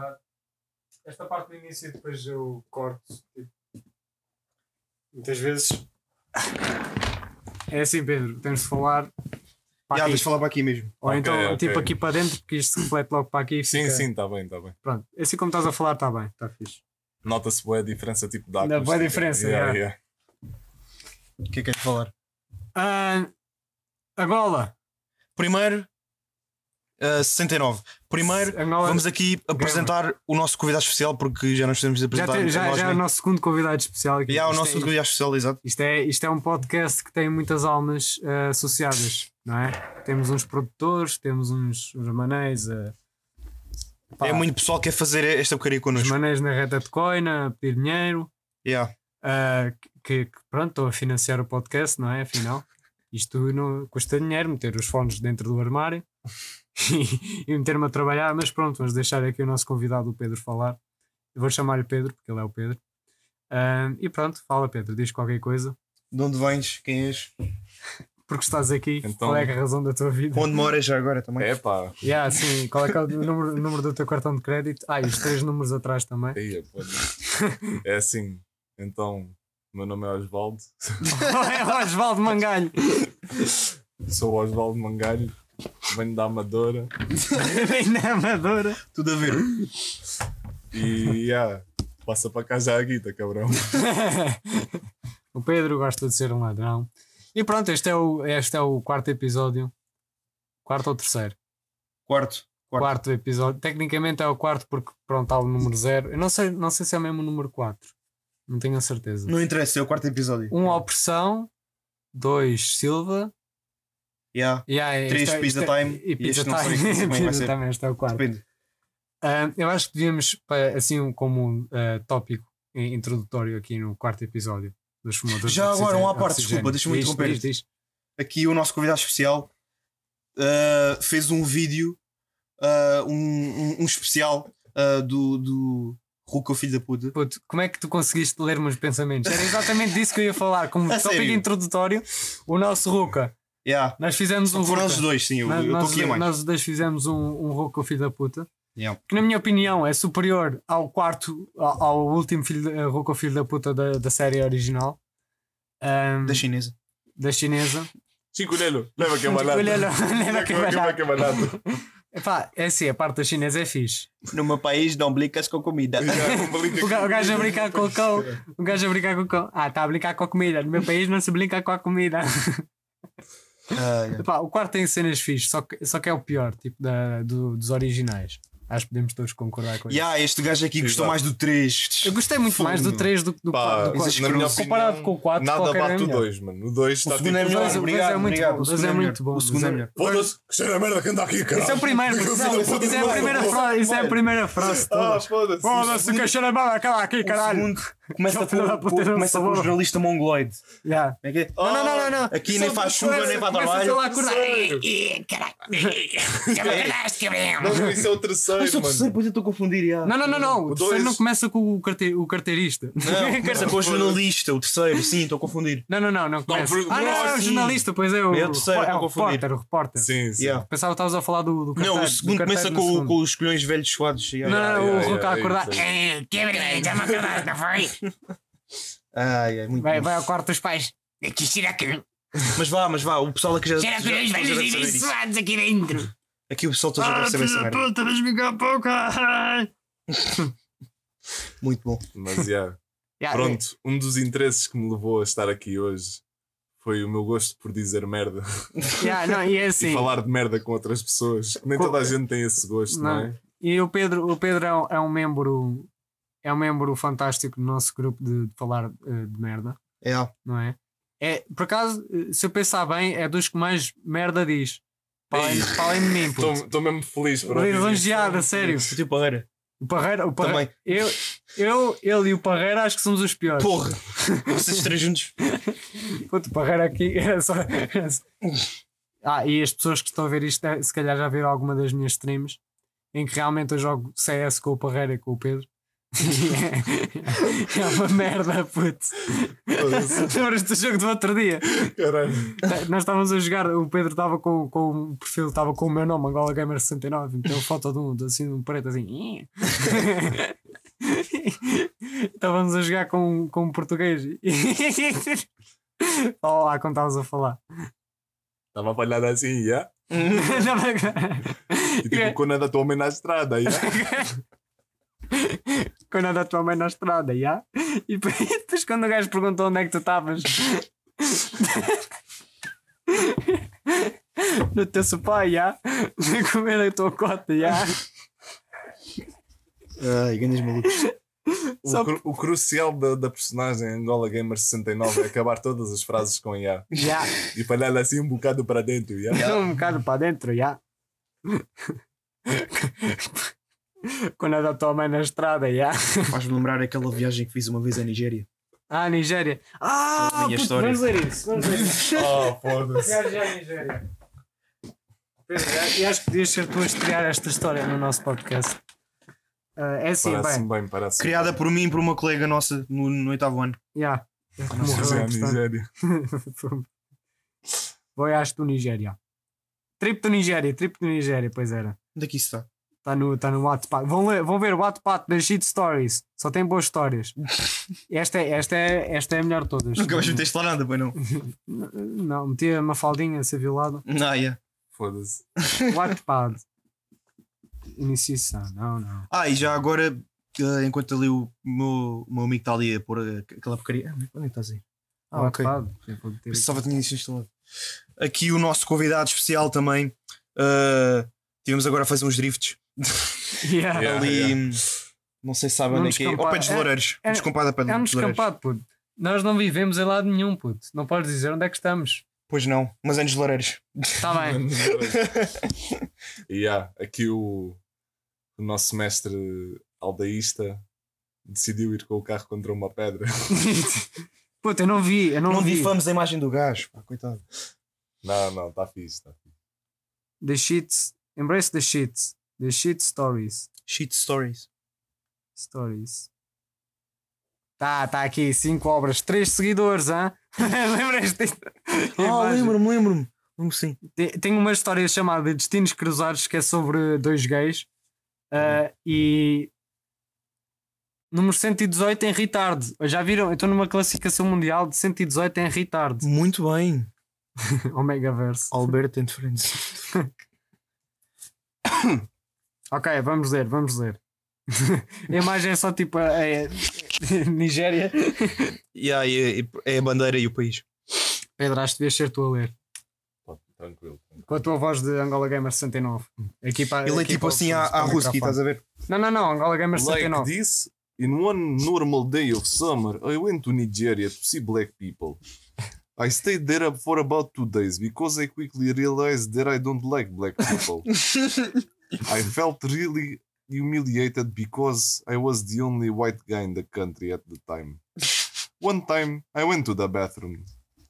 falar. Esta parte do início depois eu corto. Tipo, muitas vezes. É assim, Pedro, tens de falar. Para Já, aqui. deixa falar para aqui mesmo. Ou Ok, então, ok. tipo, aqui para dentro, porque isto se reflete logo para aqui. Sim, fica- sim, está bem, está bem. Pronto, assim como estás a falar, está bem, está fixe. Nota-se boa a diferença tipo da Ainda boa acústica. diferença, Yeah, yeah. yeah. O que é que queres falar? Ah, Angola. Primeiro, uh, 69. Primeiro, Angola vamos aqui apresentar o nosso convidado especial, porque já nós temos de já, apresentar. tem- já, já é o mesmos. nosso segundo convidado especial aqui. Já, o Isto nosso é- convidado especial, exato. Isto é, isto é um podcast que tem muitas almas eh, associadas, não é? Temos uns produtores, temos uns, uns manéis, pá, É muito pessoal que quer fazer esta porcaria uns connosco. manéis na reta de coina, pedir dinheiro, Yeah. eh, que, que, pronto, estão a financiar o podcast, não é? Afinal, isto não custa dinheiro, meter os fones dentro do armário e, meter-me a trabalhar, mas pronto, vamos deixar aqui o nosso convidado, o Pedro, falar. Eu vou chamar-lhe Pedro, porque ele é o Pedro. E pronto, fala Pedro, diz qualquer coisa. De onde vens? Quem és? porque estás aqui, Então- qual é é a razão da tua vida? Onde moras já agora também? É pá. Yeah, sim, qual é, que é o número, número do teu cartão de crédito? Ah, e os três números atrás também. Aí, pô, é assim. Então, o meu nome é Osvaldo. é o Osvaldo Mangalho. Sou o Osvaldo Mangalho. Venho da Amadora. Vem na Amadora. Tudo a ver. E yeah, passa para já a guita, cabrão. o Pedro gosta de ser um ladrão. E pronto, este é o, este é o quarto episódio. Quarto ou terceiro? Quarto. Quarto. Quarto episódio. Tecnicamente é o quarto porque pronto, há o número zero. Eu não sei, não sei se é mesmo o número 4. Não tenho a certeza. Não interessa, é o quarto episódio. Um Opressão, dois Silva, Yeah. Yeah, este Três é- Pizza é- Time, E Pizza este não sei Time. como é vai ser. Time, este é o quarto. Depende. Ah, eu acho que devíamos, assim como ah, tópico in- introdutório aqui no quarto episódio dos fumadores. Já agora, um à parte, desculpa, deixa-me interromper. diz, diz. Aqui o nosso convidado especial uh, fez um vídeo, uh, um, um, um especial uh, do, do Ruka, o filho da puta. Puto, como é que tu conseguiste ler meus pensamentos? Era exatamente disso que eu ia falar. Como tópico introdutório, o nosso Ruka. Yeah. Nós fizemos um Foram Ruka. os dois, sim, eu Nós- eu estou nós, aqui a mais. nós dois fizemos um, um Ruka, o filho da puta. Yeah. que na minha opinião é superior ao quarto, ao, ao último filho, da- Ruka, o filho da puta da, da série original. Ahm, Da chinesa. da chinesa. Chico Lelo, leva que é barato. Lelo, leva que é barato. é. Epá, é assim, a parte da chinesa é fixe. No meu país não blicas com comida. O gajo a brincar com o cão. O gajo a brincar com o cão. Ah, está a brincar com a comida. No meu país não se brinca com a comida. Ah. Epá, o quarto tem cenas fixe, só que, só que é o pior, tipo da, do- dos originais. Acho que podemos todos concordar com isso. Yeah, este gajo aqui gostou Exato. mais do 3. Eu gostei muito mais do 3 do que do, Pá, do, do, existe na minha comparado com o 4. Nada qualquer bate é o melhor. 2, mano. O 2 está segundo é tipo. melhor, dois- o obrigado, é muito obrigado. bom, O o dois segundo é é muito bom, O segundo é melhor. Foda-se, que cheira a merda que anda aqui, caralho. Isso é o primeiro, isso é, isso é a primeira frase. Isso é a primeira frase. Ah, foda-se. Que cheira mal aquela aqui, caralho. Começa, não começa por jornalista mongoloide. Yeah. É que é? Não, não, não, não, não. Aqui nem faz chuva, nem vai Começa trabalho. a? Não, isso é o terceiro, Mas o terceiro, pois eu estou a confundir. já. Não, não, não, não. O O terceiro dois- não começa com o, carte... o carteirista. Não, começa com o jornalista, o terceiro, sim, estou a confundir. Não, não, não, não começa. por- ah, não, é o jornalista, pois é o, É o terceiro, é estou a o confundir. repórter, o repórter. Sim, sim. Pensava que estavas a falar do, do carteiro. Não, o do segundo começa com, os colhões velhos suados. Não, o Roca a yeah, acordar. isso "Eh, Que verdade, já me acordaste, não foi? Ai, é muito Vai, vai ao quarto dos pais. Aqui será que Mas vá, mas vá, o pessoal aqui já, que já, os já velhos suados aqui dentro? Aqui o pessoal já deve saber essa merda. puta, vais ficar pouco. Muito bom. Mas, yeah. Yeah, Pronto, um dos interesses que me levou a estar aqui hoje foi o meu gosto por dizer merda yeah, não, e é assim. e falar de merda com outras pessoas. Nem toda a gente tem esse gosto, não, Não. é? E o Pedro, o Pedro é, um, é um membro é um membro fantástico do nosso grupo de, de falar eh, de merda, É, não é? É, por acaso, eh, se eu pensar bem, é dos que mais merda diz. Para além, para além de mim, puto. Estou mesmo feliz por. Lisonjeado, a sério. o tio Parreira. O Parreira, o Parreira. Também. Eu, eu, ele e o Parreira acho que somos os piores. Porra! Vocês três juntos. Puto, o Parreira aqui era só. era só- Ah, e as pessoas que estão a ver isto, eh, se calhar já viram alguma das minhas streams em que realmente eu jogo CS com o Parreira e com o Pedro. É uma merda, puto. Lembras-te do jogo do outro dia? Caralho. Nós estávamos a jogar, o Pedro estava com, com o perfil, estava com o meu nome, Angola Gamer 69, meteu foto de um, assim, de um preto assim. Estávamos a jogar com, com um português. Olha lá como estávamos a falar. Estava a falhar assim, já? E tipo, quando anda a tua mãe na estrada, já? quando anda a tua mãe na estrada, já? E depois, depois quando o gajo perguntou onde é que tu estavas no teu sofá, já? A comer a tua cota, já? Ai, grandes malucos. O, Só cru- o crucial da, da personagem Angola Gamer 69 é acabar todas as frases com ya Já. e falhar assim um bocado para dentro. Ya? Um bocado para dentro, já. Quando anda a tua mãe na estrada, já. Faz-me lembrar aquela viagem que fiz uma vez à Nigéria. Ah, Nigéria. Ah, A minha puto, história. vamos ler isso. Vamos ler isso. Oh, foda-se. Viagem à Nigéria. Pedro, e acho que podias ser tu a estrear esta história no nosso podcast. Ah, é assim, bem. bem, parece Criada por mim e por uma colega nossa no, no oitavo ano. já. Morreu Morreu. Nigéria. Voyage do Nigéria. Trip do Nigéria, trip do Nigéria, pois era. Onde é que isso está? Está no, tá no Wattpad. Vão, ler, vão ver o Wattpad das Shit Stories. Só tem boas histórias. Esta é, esta é, esta é a melhor de todas. Nunca vais meter lá nada, pois não. Não, metia uma faldinha a ser violado. Não, yeah. Foda-se. Wattpad. Iniciação. Não, não. Ah, e já agora, eh, enquanto ali o meu, o meu amigo está ali a pôr aquela porcaria. Ah, Onde é estás aí? Ah, ok. Wattpad. Pensava que tinha instalado. Aqui o nosso convidado especial também. eh, tivemos agora a fazer uns drifts. Yeah. Yeah. ali, não sei se sabem onde é que é. Ao descampado. pé dos É- Loureiros. é- É um dos Loureiros. descampado, puto. Nós não vivemos em lado nenhum, puto. Não podes dizer onde é que estamos. Pois não, mas é nos Loureiros. Está bem. E yeah, aqui o, o nosso mestre aldeísta decidiu ir com o carro contra uma pedra. puto, eu não vi. Eu não, Não vi. difamos a imagem do gajo. pá, coitado. Não, não, está fixe, está fixe. The shits. Embrace the shits. The shit stories. Shit stories. Stories. Tá, tá aqui. Cinco obras. Três seguidores, hã? Lembras-te disto? Ah, lembro-me, lembro-me. Lembro sim. Tem, tem uma história chamada Destinos Cruzados que é sobre dois gays ah, e número 118 em retard. Já viram? Eu estou numa classificação mundial de 118 em retard. Muito bem. Omegaverse. Alberto and Friends. Ok, vamos ler, vamos ler. a imagem é só tipo a, a- Nigéria. E aí é a bandeira e o país. Pedro, acho que devias ser tu a ler. Tranquilo. tranquilo. Com a tua voz de Angola Gamer 69. Aqui para, Ele é tipo assim à, Ruski, estás a ver? Não, não, não, Angola Gamer Like 69. this, in one normal day of summer, I went to Nigeria to see black people. I stayed there for about two days because I quickly realized that I don't like black people. I felt really humiliated because I was the only white guy in the country at the time. One time, I went to the bathroom.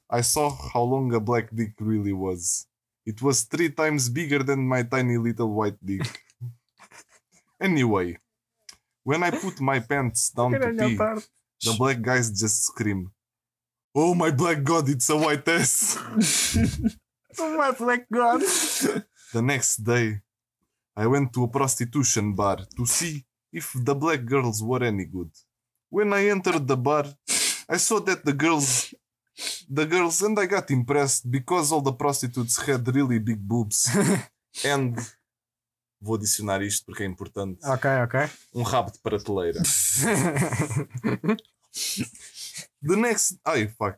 I saw how long a black dick really was. It was three times bigger than my tiny little white dick. Anyway, when I put my pants down to pee, the black guys just scream, Oh my black god, it's a white ass! Oh my black God. The next day, I went to a prostitution bar to see if the black girls were any good. When I entered the bar, I saw that the girls, the girls, and I got impressed because all the prostitutes had really big boobs. and vou adicionar isto porque é importante. ok, ok. Um rabo de prateleira. The next, ai fuck.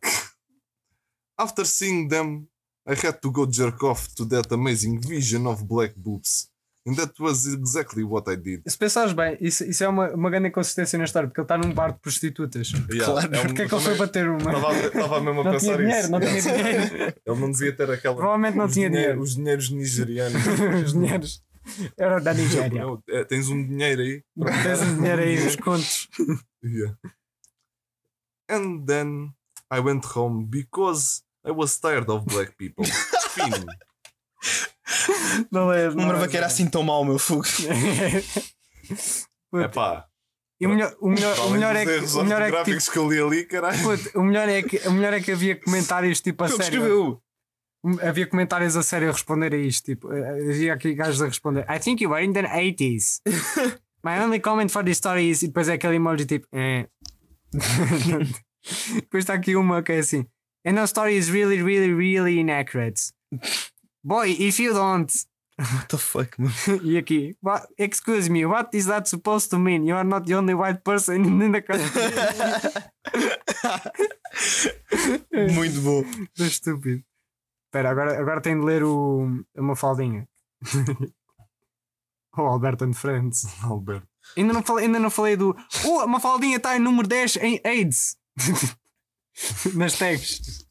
After seeing them, I had to go jerk off to that amazing vision of black boobs. And that was exactly what I did. Se pensares bem, isso, isso é uma, uma grande inconsistência na história, porque ele está num bar de prostitutas. Claro, Porquê é que ele foi bater uma? Estava mesmo a Não tinha pensar dinheiro, isso. não tinha dinheiro. Ele não devia ter aquela. Provavelmente não tinha dinhe- dinheiro. Os dinheiros nigerianos. Os dinheiros. Era da Nigéria. É, tens um dinheiro aí. Tens um dinheiro aí, os contos. Yeah. And then I went home because I was tired of black people. Fim. Não é. Não me lembro que era assim tão mau, meu fogo. É pá. E o melhor, o melhor, o melhor é que, o melhor é que, tipo, que eu li ali, caralho. puto, o melhor é que, o melhor é que havia comentários tipo a ele sério. escreveu. Havia comentários a sério a responder a isto. Tipo, eh, havia aqui gajos a responder. I think you were in the 80s. My only comment for this story is. E depois é aquele emoji tipo. Eh. depois está aqui uma que é assim. And the story is really, really, really inaccurate. Boy, if you don't. What the fuck, mano? E aqui. What, excuse me, what is that supposed to mean? You are not the only white person in the country. Muito bom. Estúpido. Espera, agora, agora tenho de ler o, uma faldinha. o Alberto and Friends. Alberto. Ainda não falei, ainda não falei do. Uh, uma faldinha está em número 10 em AIDS. Nas tags.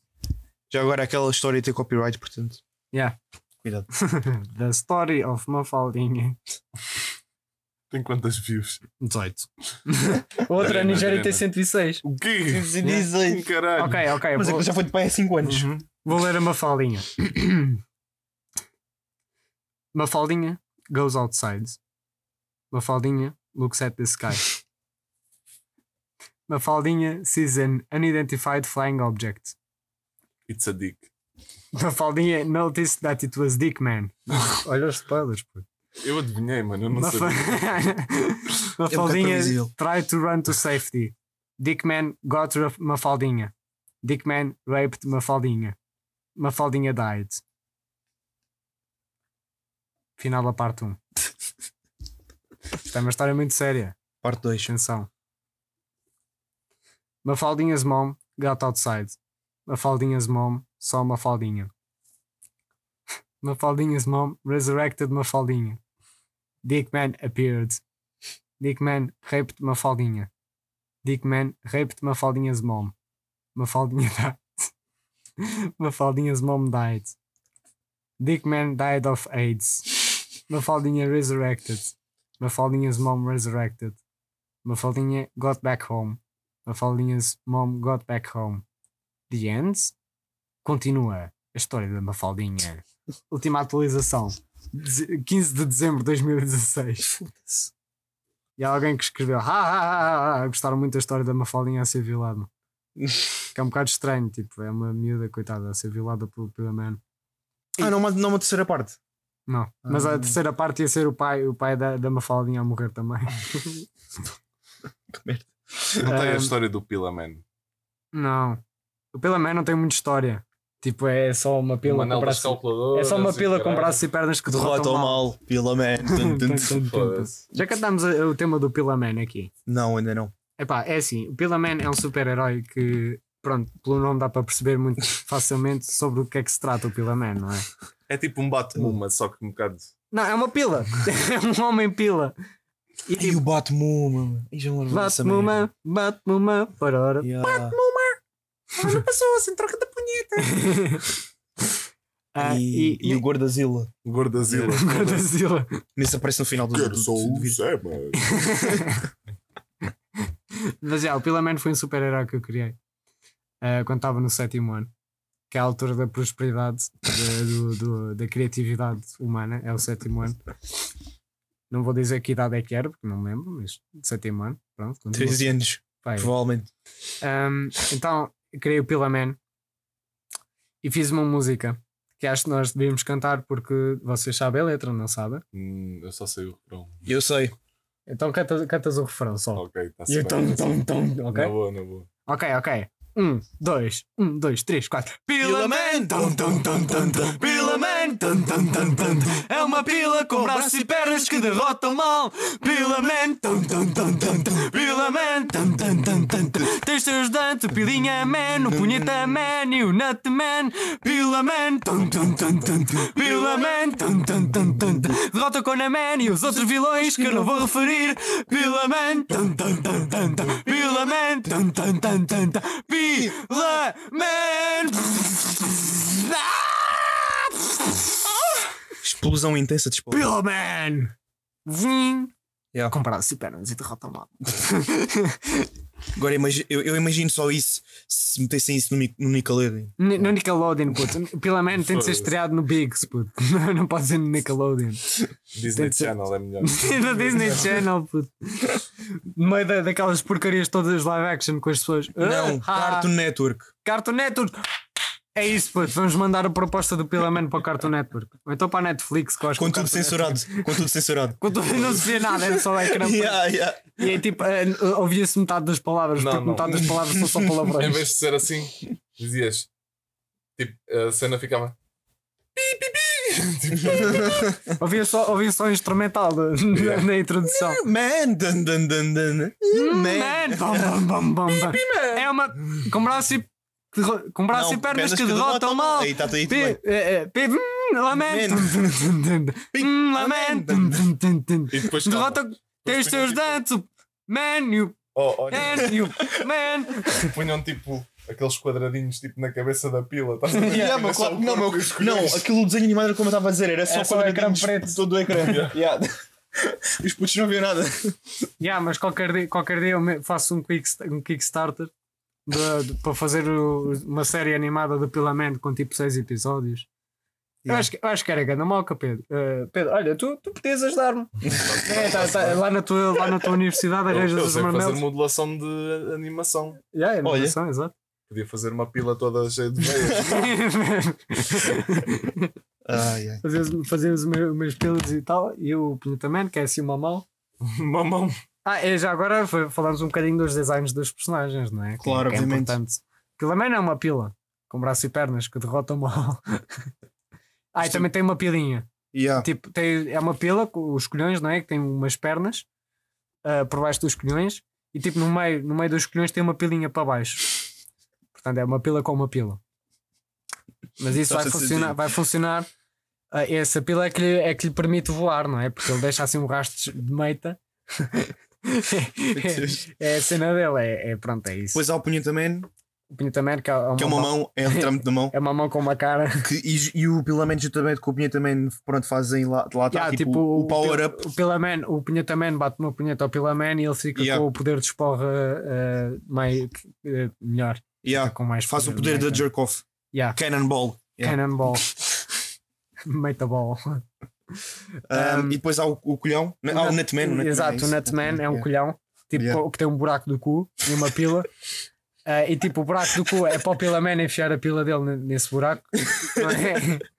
Já agora aquela história tem copyright, portanto. Yeah. Cuidado. The story of Mafaldinha. Tem quantas views? 18. Outra, a Nigéria tem arena. 106. O quê? 116. Caralho. Ok, ok. Mas vou, aquilo já foi de pai há 5 anos. Uhum. vou ler a Mafaldinha. Mafaldinha goes outside. Mafaldinha looks at the sky. Mafaldinha sees an unidentified flying object. It's a dick. Mafaldinha noticed that it was Dickman. Olha os spoilers, pô. Eu adivinhei, mano. Eu não Mafa- sabia. Mafaldinha previsível. tried to run to safety. Dickman got Ra- Mafaldinha. Dickman raped Mafaldinha. Mafaldinha died. Final da parte 1. Isto é uma história muito séria. Parte 2. Atenção. Mafaldinha's mom got outside. Mafaldinha's mom saw Mafaldinha. Mafaldinha's mom resurrected Mafaldinha. Dickman appeared. Dickman raped Mafaldinha. Dickman raped Mafaldinha's mom. Mafaldinha died. Mafaldinha's mom died. Dickman died of AIDS. Mafaldinha resurrected. Mafaldinha's mom resurrected. Mafaldinha got back home. Mafaldinha's mom got back home. The end? Continua a história da Mafaldinha. Última atualização. Deze- 15 de dezembro de 2016. E há alguém que escreveu: "Ha, ha, ha, ha, ha, gostaram muito da história da Mafaldinha a ser violada. Que é um bocado estranho, tipo, é uma miúda, coitada, a ser violada pelo Pila Man. Ah, não, uma- não uma terceira parte. Não, mas a Ah. terceira parte ia ser o pai, o pai da, da Mafaldinha a morrer também. Que merda. Não tem a Um, história do Pila Man. Não, o Pila Man não tem muita história. Tipo, é só uma pila com. É só uma e pila com braços e pernas que Derrota derrotam mal. mal. Pila man. Já cantámos a- o tema do Pila Man aqui. Não, ainda não. Epá, é assim, o Pila Man é um super-herói que, pronto, pelo nome dá para perceber muito facilmente sobre o que é que se trata o Pila Man, não é? É tipo um bate-muma, só que um bocado. Não, é uma pila. é um homem pila. E E tipo, o Batmuma, mano. Ih, já me lembro Olha, passou assim, troca da punheta. Ah, E, e, e o Gordazilla. Gordazila. Gordazilla. Nesse aparece no final do, Quero só do o. Zema. Mas já, o Pila Man foi um super-herói que eu criei ah, quando estava no sétimo ano, que é a altura da prosperidade, da, do- do- da criatividade humana, é o sétimo ano. Não vou dizer que idade é que era, porque não me lembro, mas sétimo ano, pronto. continua. 13 anos, Vai. provavelmente. Um, então, criei o Pila Man e fiz uma música que acho que nós devíamos cantar porque vocês sabem a letra, não sabem? Hum, eu só sei o refrão. Eu sei. Então cantas, cantas o refrão só. Ok, está E o tom, tom, tom, ok? Na boa, na boa. Ok, ok. Um, dois, um, dois, três, quatro. Pila Man, tum, tum, tum, tum, tum. Pila Man, tum, tum, tum, tum, é uma pila com braços e pernas que derrotam mal. Pila Man, tum, tum, tum, tum, tum. Pila Man, tum, tum, tum, tum, tum. Tens teu ajudante, o Pilinha Man, o Punheta Man e o Nut Man. Pila Man, tum, tum, tum, tum, tum. Pila Man, tum, tum, tum, tum, tum. Derrota com a Man e os outros vilões que eu não vou referir. Pila Man, tum, tum, tum, tum, tum. Pila Man, tum, tum, tum, tum, tum. Pila Man. Explosão intensa de spoiler. Pila Man. Vim. Yeah. Comprar pernas e derrota mal. Agora eu, eu imagino só isso se metessem isso no, no Nickelodeon. N- No Nickelodeon, puto. Pila Man tem de ser estreado no Bigs, puto. Não, não pode ser no Nickelodeon. Disney ser- Channel é melhor. no Disney Channel, puto. no meio da- daquelas porcarias todas live action com as pessoas. Não, Ah, Cartoon Network. Cartoon Network. É isso, puto. Vamos mandar a proposta do Pilaman para o Cartoon Network. Ou então para a Netflix, que eu acho Com que o tudo Cartoon censurado. Com tudo censurado. Network- Com tudo, não se vê nada, era só o ecrã. Yeah, yeah. E é tipo, eh, ouvia-se metade das palavras, Não, porque não. metade das palavras são só Em palavrões. vez de ser assim, dizias. Tipo, a cena ficava. pi, pi, pi. Tipo, Ouvia só, ouvia só o instrumental da- Yeah. na introdução. Man, dun, dun, dun, dun. Man. Man, bam, bam, bam, bam, bam. É uma. Com braço e, derro- com braço Não, e pernas que derrotam mal. Aí está tudo aí tudo bem. Eh, eh, pi- hum, Lamento. Hum, Lamento. E depois. Derrota. Tem os teus tipo, dentes. Man, you. Oh, olha, Man, you. Man. punham tipo aqueles quadradinhos tipo na cabeça da pila. Estás a ver? Yeah, claro, o não, meu, não, aquilo desenho animado era como eu estava a dizer, era só, É só o ecrã preto. Todo o ecrã. Yeah. Os putos não viam nada. Yeah, mas qualquer dia, qualquer dia eu faço um, quick, um Kickstarter para fazer o- uma série animada do Pilaman com tipo 6 episódios. Eu, Yeah. acho, que- eu acho que era grande malca, Pedro. Eh, Pedro, olha, tu, tu podias ajudar-me. É, tá- tá, lá, na tua, lá na tua universidade Eu, arranjas eu os sei fazer modulação de animação. Yeah, é Olha. exato. Podia fazer uma pila toda cheia de veias. Ai, ai. Fazíamos, fazíamos os meus, os meus pilotos e tal, e o Pintamento, que é assim uma mão. Mamão. Ah, e já agora fa- falamos um bocadinho dos designs dos personagens, não é? Que- Claro, que é obviamente. importante. Pilaman é uma pila, com braço e pernas, que derrota o mal. ah, e também tem uma pilinha. Yeah. Tipo, tem, é uma pila com os colhões, não é? Que tem umas pernas ah, por baixo dos colhões, e tipo no meio, no meio dos colhões tem uma pilinha para baixo. Portanto, é uma pila com uma pila. Mas isso vai funcionar, vai funcionar. ah, essa pila é que, lhe, é que lhe permite voar, não é? Porque ele deixa assim um rastro de meita. é, é a cena dele, é, é pronto, é isso. Depois há o punhetaman, o Pintamento, que é uma, que é uma mão, é literalmente da mão. é uma mão com uma cara. Que, e, e o pilamento justamente com o punhetaman, pronto, fazem lá, lá está Yeah, tipo, o power up. O Pilaman, o Punhetaman bate no punheta ao Pilaman e ele fica Yeah. com o poder de esporra eh, mais, eh, melhor. Yeah. Com mais Faz o poder da meta. jerk off. Yeah. Cannonball. Yeah. Cannonball. Metaball. Um, Um, e depois há o, o colhão. Ah, o Nutman. o Nutman, Exato, é o. Nutman é um colhão tipo, Yeah. que tem um buraco do cu e uma pila. Eh, e tipo, o buraco do cu é para o Pilaman enfiar a pila dele ne- nesse buraco. é?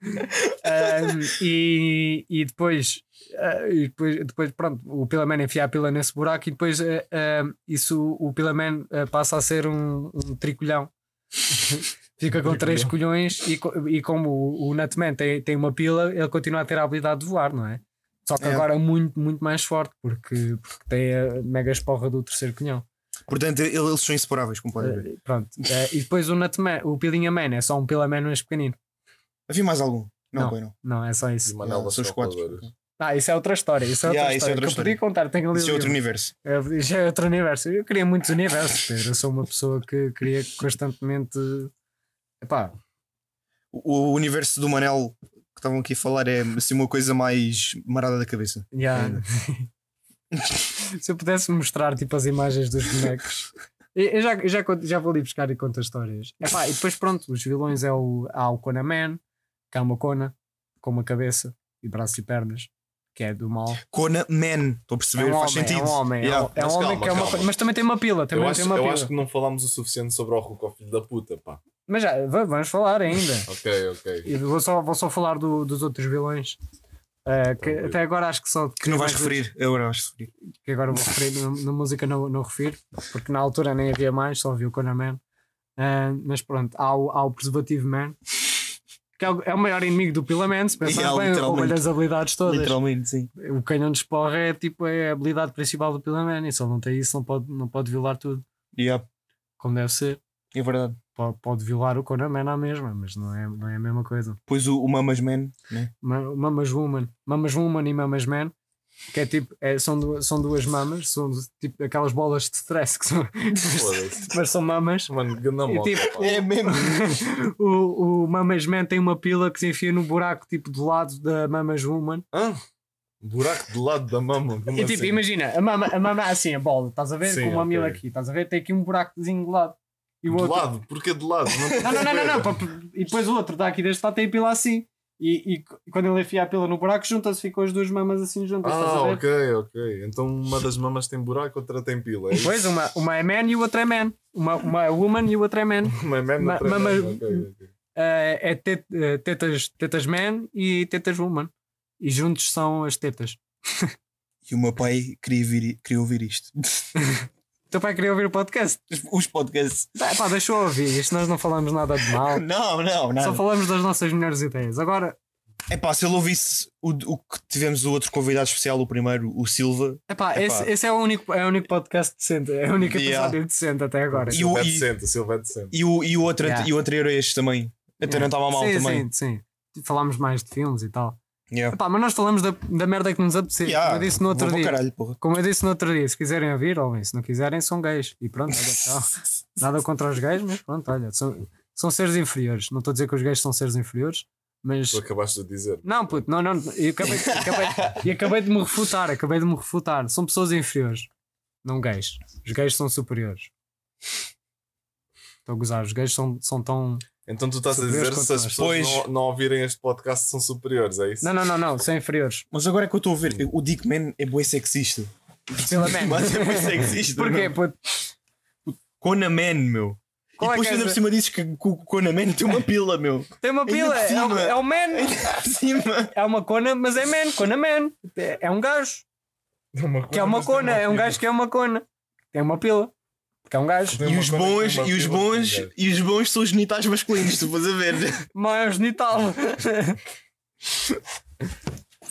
Um, e, e depois, eh, e depois, depois, pronto, o Pilaman enfia a pila nesse buraco e depois eh, isso, o Pilaman eh, passa a ser um, um tricolhão. Fica com três colhões e, e como o, o Nutman tem, tem uma pila, ele continua a ter a habilidade de voar, não é? Só que É. agora muito, muito mais forte, porque, porque tem a mega esporra do terceiro colhão. Portanto, ele- eles são inseparáveis, como podem ver. Eh, pronto. Eh, e depois o Nutman, o Pilinha Man é só um Pilaman mais pequenino. Havia mais algum? Não, Não. foi não. Não, é só E isso. Manela são os quatro. Ah, isso é outra história. Isso é outra Yeah, isso é história. outra que eu podia contar, tenho ali Isso é outro universo. É, Isso é outro universo. Eu queria muitos universos, Pedro. Eu sou uma pessoa que queria constantemente. Epá, O, o universo do Manel que estavam aqui a falar é assim uma coisa mais marada da cabeça. yeah. Se eu pudesse mostrar tipo as imagens dos bonecos. Eu já, eu já, já vou ali buscar e conto as histórias. Epá, e depois pronto, os vilões é o, há o Man, que é uma Kona com uma cabeça e braços e pernas, que é do mal. Kona Man, estou a É perceber, um faz homem, sentido. é um homem, é Yeah. um- é um Mas homem calma, que é uma. calma. Mas também tem uma pila, também Eu tem acho, uma eu pila. acho que não falámos o suficiente sobre o Ruko, filho da puta, pá. Mas já, va- vamos falar ainda. Ok, ok. E vou só, vou só falar do- dos outros vilões. Uh, que até agora acho que só. Que não vais referir, eu agora vais referir. Que agora vou referir, na, na música não, não refiro, porque na altura nem havia mais, só havia o Conan Man. Uh, mas pronto, há o, há o Preservativo Man, que é o, é o maior inimigo do Pilaman. Se pensar bem, literalmente. rouba-lhe as habilidades todas. Literalmente, sim. O canhão de esporra é, tipo, é a habilidade principal do Pilaman, e se ele não tem isso, não pode, não pode violar tudo, Yeah, como deve ser. É verdade. Pode, pode violar o Conan Man à mesma, mas não é, não é a mesma coisa. Depois o, o Mamas Man, né? Ma- Mamas Woman, Mamas Woman e Mamas Man, que é tipo, é- são, duas, são duas mamas, são tipo aquelas bolas de stress que são, Foda-se. mas são mamas. Mano, E tipo. É mesmo. o, o Mamas Man tem uma pila que se enfia no buraco tipo do lado da Mamas Woman. Hã? Buraco do lado da mama. E tipo, assim? imagina, a mama, a mama é assim, a bola, estás a ver? Sim, com uma mila ok. aqui, estás a ver? Tem aqui um buracozinho de lado. E o De outro. lado? Porquê de lado? Não, não, não, não, não. pá, E depois o outro dá aqui deste lado tem a pila assim. E, e quando ele enfia a pila no buraco, junta-se, ficam as duas mamas assim juntas. Ah, ok, ok. Então uma das mamas tem buraco, outra tem pila. É? Pois, uma, uma é man e o outro é man. Uma, uma é woman e o outro é man. Uma é man, Ma- outra é mama- man. Ok, ok. Eh, é tet- eh, tetas, tetas man e tetas woman. E juntos são as tetas. E o meu pai queria, vir, queria ouvir isto. O teu pai queria ouvir o podcast? Os podcasts. Tá, pá, deixa eu ouvir. Isto nós não falamos nada de mal. Não, não, Só nada. falamos das nossas melhores ideias. Agora, É pá, se ele ouvisse o, o que tivemos o outro convidado especial, o primeiro, o Silva. epá, Epá. esse, esse é, o único, é o único podcast decente. É o único Yeah. episódio decente até agora. E o- Silva é e- decente, o Silva é decente. E o, e o, outro, Yeah. e o anterior a este também. Até não estava mal sim, também. Sim, sim. Falámos mais de filmes e tal. Yeah. Epá, mas nós falamos da, da merda que nos apetecer. Yeah, Como eu disse no outro dia. caralho, porra. Como eu disse no outro dia, se quiserem ouvir, ouvem. Se não quiserem, são gays. E pronto, olha, tchau. Nada contra os gays, mas pronto, olha, são, são seres inferiores. Não estou a dizer que os gays são seres inferiores, mas. Tu acabaste de dizer. Não, puto, não, não. E acabei, acabei, e acabei de me refutar, acabei de me refutar. São pessoas inferiores, não gays. Os gays são superiores. Estou a gozar, os gays são, são tão. Então tu estás a Superiores dizer se as pessoas Pois. não, não ouvirem este podcast são superiores, é isso? Não, não, não, não, são inferiores. Mas agora é que eu estou a ver, o Dick Man é bué sexista. Pela man. Mas é bué sexista. Porquê? Conan Man, meu. Qual e é depois é ainda por cima dizes que, o Conan Man tem uma pila, meu. Tem uma pila, é, o- cima. é o man. Cima. É uma cona, mas é man, cona man. É, é um gajo. Que é uma cona, é um gajo que é uma cona. Tem uma pila. Porque é um gajo. E os bons, e os pila bons, e os bons são os genitais masculinos, tu vais a ver. Maior genital.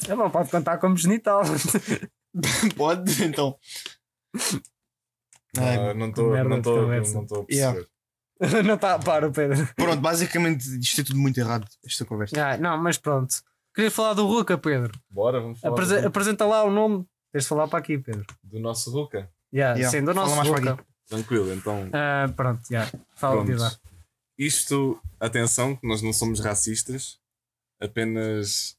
É bom, pode contar como genital. Pode, então. Ai, Ah, não estou não estou não estou a perceber. Yeah. Não está, para, Pedro. Pronto, basicamente isto é tudo muito errado, esta conversa. Ah, não, mas pronto. Queria falar do Ruka, Pedro. Bora, vamos falar do, apresenta lá o nome. Tens de falar para aqui, Pedro. do nosso Ruka. Yeah, Yeah, Sim, do nosso Ruka. Tranquilo, então. Ah, pronto, yeah. fala Pronto. diz lá. Isto, atenção, que nós não somos racistas, apenas.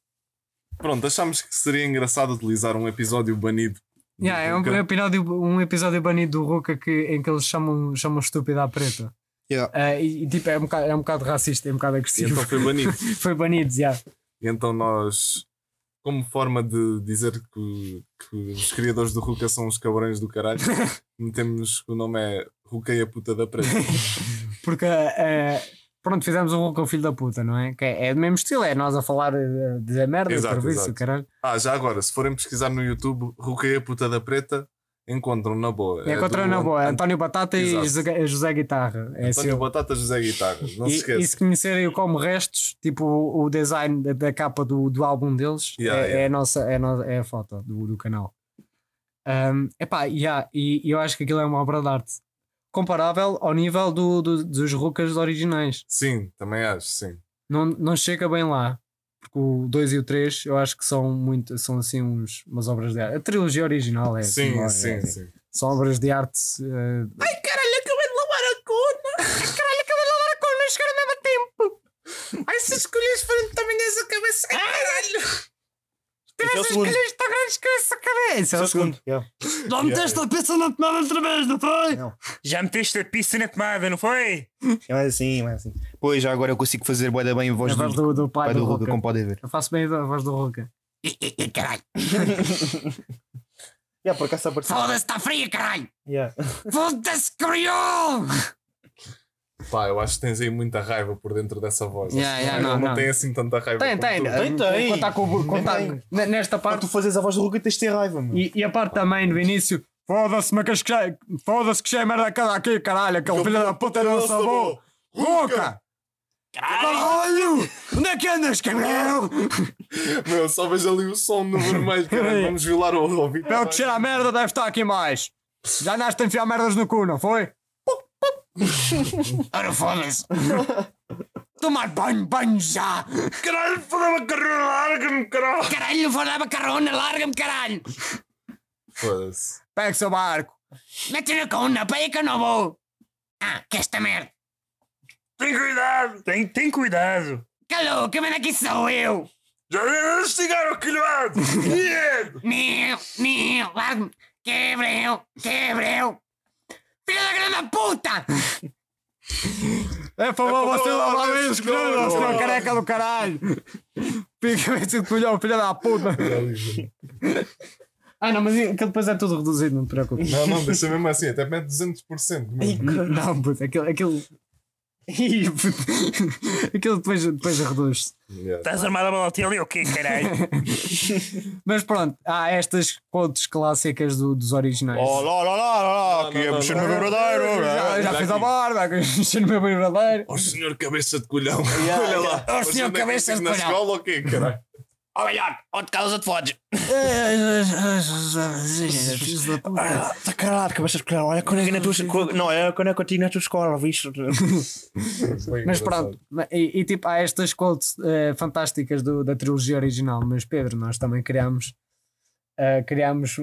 Pronto, achámos que seria engraçado utilizar um episódio banido. do Yeah, é um, Ruka. episódio, um episódio banido do Ruka que, em que eles chamam, chamam estúpida à preta. Yeah. Ah, e, e, tipo, é um, bocado, é um bocado racista, é um bocado E agressivo. então foi banido. Foi banido, já. E então nós, como forma de dizer que, que os criadores do Ruka são os cabrões do caralho, metemos que o nome é Ruka e a puta da preta. Porque, ah, pronto, fizemos um Ruka o filho da puta, não é? Que é, é do mesmo estilo, é nós a falar, eh, dizer merda, Exato, serviço, exato. caralho. Ah, já agora, se forem pesquisar no YouTube Ruka e a puta da preta, encontram na boa. É, contra do na boa, Ant- António Batata e Exato. José, José Guitarra. É António seu. Batata, José Guitarras. Não se E, esqueça. e se conhecerem o Como Restos, tipo o, design da, da capa do, do álbum deles, Yeah, é, yeah. é a nossa, é, a no- é a foto do, do canal. Um, epá, yeah, e, e eu acho que aquilo é uma obra de arte comparável ao nível do, do- dos Rucas originais. Sim, também acho, sim. Não, não chega bem lá. Porque o 2 e o 3 eu acho que são muito, são assim uns, umas obras de arte. A trilogia original é sim, assim, sim, é- sim. são obras de arte. eh, Ai caralho, acabei de lavar a cona! Caralho, acabei de lavar a cona, chegaram ao mesmo tempo! Ai, se escolhes frente também nessa cabeça! Ai caralho! É o segundo. Escolheste tão grandes que essa cabeça! É o segundo. Yeah. Já meteste a pizza na tomada outra vez, não foi? Não. Já meteste a pizza na tomada, não foi? É mais assim, é mais assim. Pois já agora eu consigo fazer bué da bem a voz A voz do, do, do pai pai do, do Ruka, como podem ver. Eu faço bem a voz do Ruka. E, e, e, caralho. Yeah, por acaso apareceu. Foda-se, está fria, caralho. Yeah. Foda-se, criou. Pá, eu acho que tens aí muita raiva por dentro dessa voz. Yeah, yeah, não, não, não. tem assim tanta raiva. Tem, tem. tu. Tem, tem. Quando está com, o- quando tá- Nesta Para parte. tu fazes a voz do Ruka tens de ter raiva, mano. E, e a parte também do início. Foda-se, mas que as que Foda-se que é merda cada aqui, caralho. Aquele filho da puta não sabor. Ruka! Caralho! Onde é que andas, cabrão? Meu, só vejo ali o som no vermelho, caralho. Vamos violar o ouvido. Pelo que cheira a merda, deve estar aqui mais. Já andaste a enfiar merdas no cu, não foi? Ora, foda-se. Tomar banho, banho já! Caralho, foda-me a carreira, larga-me, caralho. Caralho, dar macarrona, larga-me, caralho. Foda-se. Pega o seu barco. Mete na cona, pega que eu não vou. Ah, que esta merda. Tem cuidado, tem, tem cuidado. Calou, que manda aqui sou eu. Já vem investigar o quilhado. Meu, meu, larga-me. Quebreu, quebreu. Filha da grande puta. É para você lá mesmo, senhor, senhor careca do caralho. Fica esse colhão, filha da puta. Ah, não, mas aquilo depois é tudo reduzido, não te preocupes. Não, não, deixa mesmo assim, até mete 200%. mesmo. Não, puto, aquilo. aquilo... Aquilo depois, depois reduz-se. Yeah. Estás armado a balotinha ali ou quê, caralho? Mas pronto, há estas quotes clássicas do- dos originais. Oh, lá, lá, lá, lá, é não, mexer no meu verdadeiro. já já fiz a barba, mexer no meu verdadeiro. Oh senhor cabeça de colhão. Olha lá. Oh, senhor é que cabeça de na colhão. escola ou quê, caralho? Ó, melhor, onde causa de fodes? Ah, Tá caralho, cabeça de colher. Olha quando é que na tua escola. Não, é quando é contigo na tua escola? Foi Mas pronto, e, e tipo, há estas quotes eh, fantásticas do- da trilogia original. Mas Pedro, nós também criámos, eh, criámos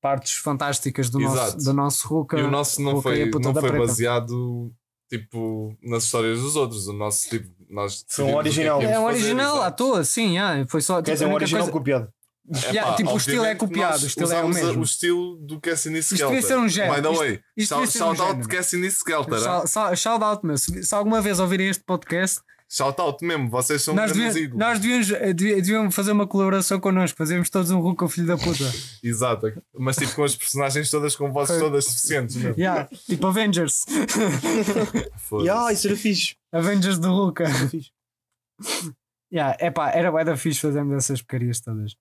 partes fantásticas do nosso, Exato. do nosso Ruka. E o nosso não foi, não foi preta. baseado tipo nas histórias dos outros. O nosso tipo, nós Foi um decidimos o que original. É um fazer, original à toa, sim, yeah, foi só. Quer tipo, dizer, a um original coisa- copiado. Yeah, tipo, o estilo é copiado, o estilo é o mesmo. o estilo do Cassidy Isto Skelter. devia ser um género. By the Isto- way, isto shout, um shout out. Cassidy Skelter. Shout- shout- Shout out, meu. Se, se alguma vez ouvirem este podcast, Shout out mesmo, vocês são nós, grandes devíamos, ídolos. nós devíamos, eh, devíamos fazer uma colaboração connosco. Fazemos todos um Ruka, filho da puta. Exato, mas tipo com as personagens todas com vozes todas suficientes mesmo. Yeah, tipo Avengers. Foda-se. Ah, isso era fixe. Avengers do Ruka. fixe. Yeah, epá, era bué da fixe fazermos essas porcarias todas.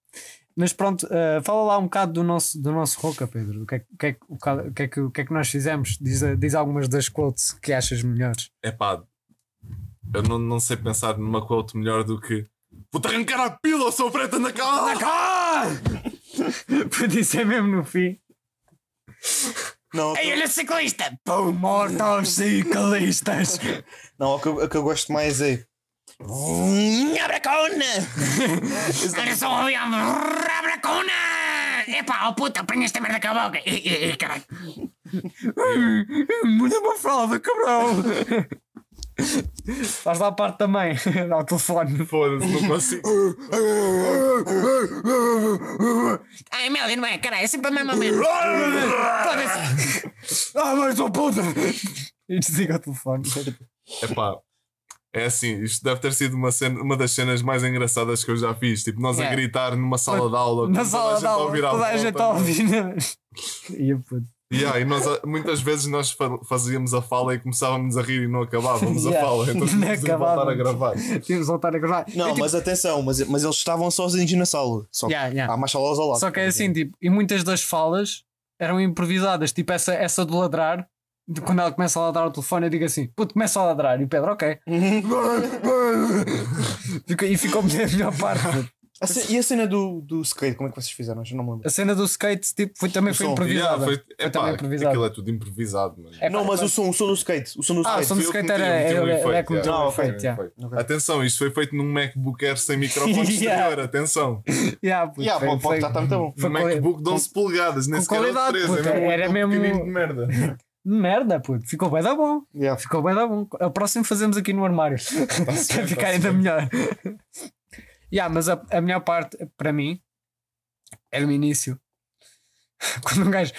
Mas pronto, eh, fala lá um bocado do nosso, do nosso Ruka, Pedro. O que é, que- o que, é, que- o que, é que, o que é que nós fizemos? Diz, diz algumas das quotes que achas melhores. É pá, eu não, não sei pensar numa quote melhor do que Vou-te arrancar a pila, eu sou preta na cara! Podia ser mesmo no fim. Não, Ei, olha ciclista! Pão morto aos ciclistas. não o, que, eu- o que eu gosto mais é. Abracona! Olha só, avião! Abracona! Epá, oh puta, apanha esta merda com a boca! Caralho! Muda uma fralda, cabrão. Faz lá a parte também. Dá o telefone. Foda-se, não consigo. Ai, Melly, não é? Caralho, é sempre a mesma merda! Ah, mas oh puta! E desliga o telefone. Epá, é assim, isto deve ter sido uma, cena, uma das cenas mais engraçadas que eu já fiz. Tipo, nós Yeah. a gritar numa sala de aula, Na toda a sala gente de a aula, ouvir toda a gente a ouvir. né? E eu, puto. Yeah, e nós, a- muitas vezes nós fa- fazíamos a fala e começávamos a rir e não acabávamos Yeah. a fala, então tínhamos de voltar a gravar. Tínhamos de voltar a gravar. Não, É tipo- mas atenção, mas, mas eles estavam sozinhos na sala. Só que Yeah, yeah. há mais salas ao lado. Só que é assim, tipo, e muitas das falas eram improvisadas. Tipo, essa, essa do ladrar, de quando ela começa a ladrar o telefone, eu digo assim: puto, começa a ladrar. E o Pedro, ok. Fica- e ficou a melhor parte. Ce- e a cena do, do skate, como é que vocês fizeram? Eu não me lembro. A cena do skate tipo, foi, também O foi som. improvisada. Yeah, foi, Foi epá, também improvisado. aquilo é tudo improvisado, mano. É, não, pá, mas pá. o som, o som do skate. O som do Ah, o skate. som do skate era. o é yeah. o Ah, yeah. Ok. Atenção, isto foi feito num MacBook Air sem microfone exterior, atenção. Yeah, puto, Yeah, foi- foi- tá muito bom. Foi Um MacBook de 11 polegadas, nem sequer é o qualidade, 13, puta, é mesmo era mesmo- merda. Merda, puto. Ficou bem da bom. Yeah. Ficou bem da bom. O próximo fazemos aqui no armário. Para ficar ainda melhor. Yeah, mas a, a melhor parte, para mim, é no início. Quando um gajo.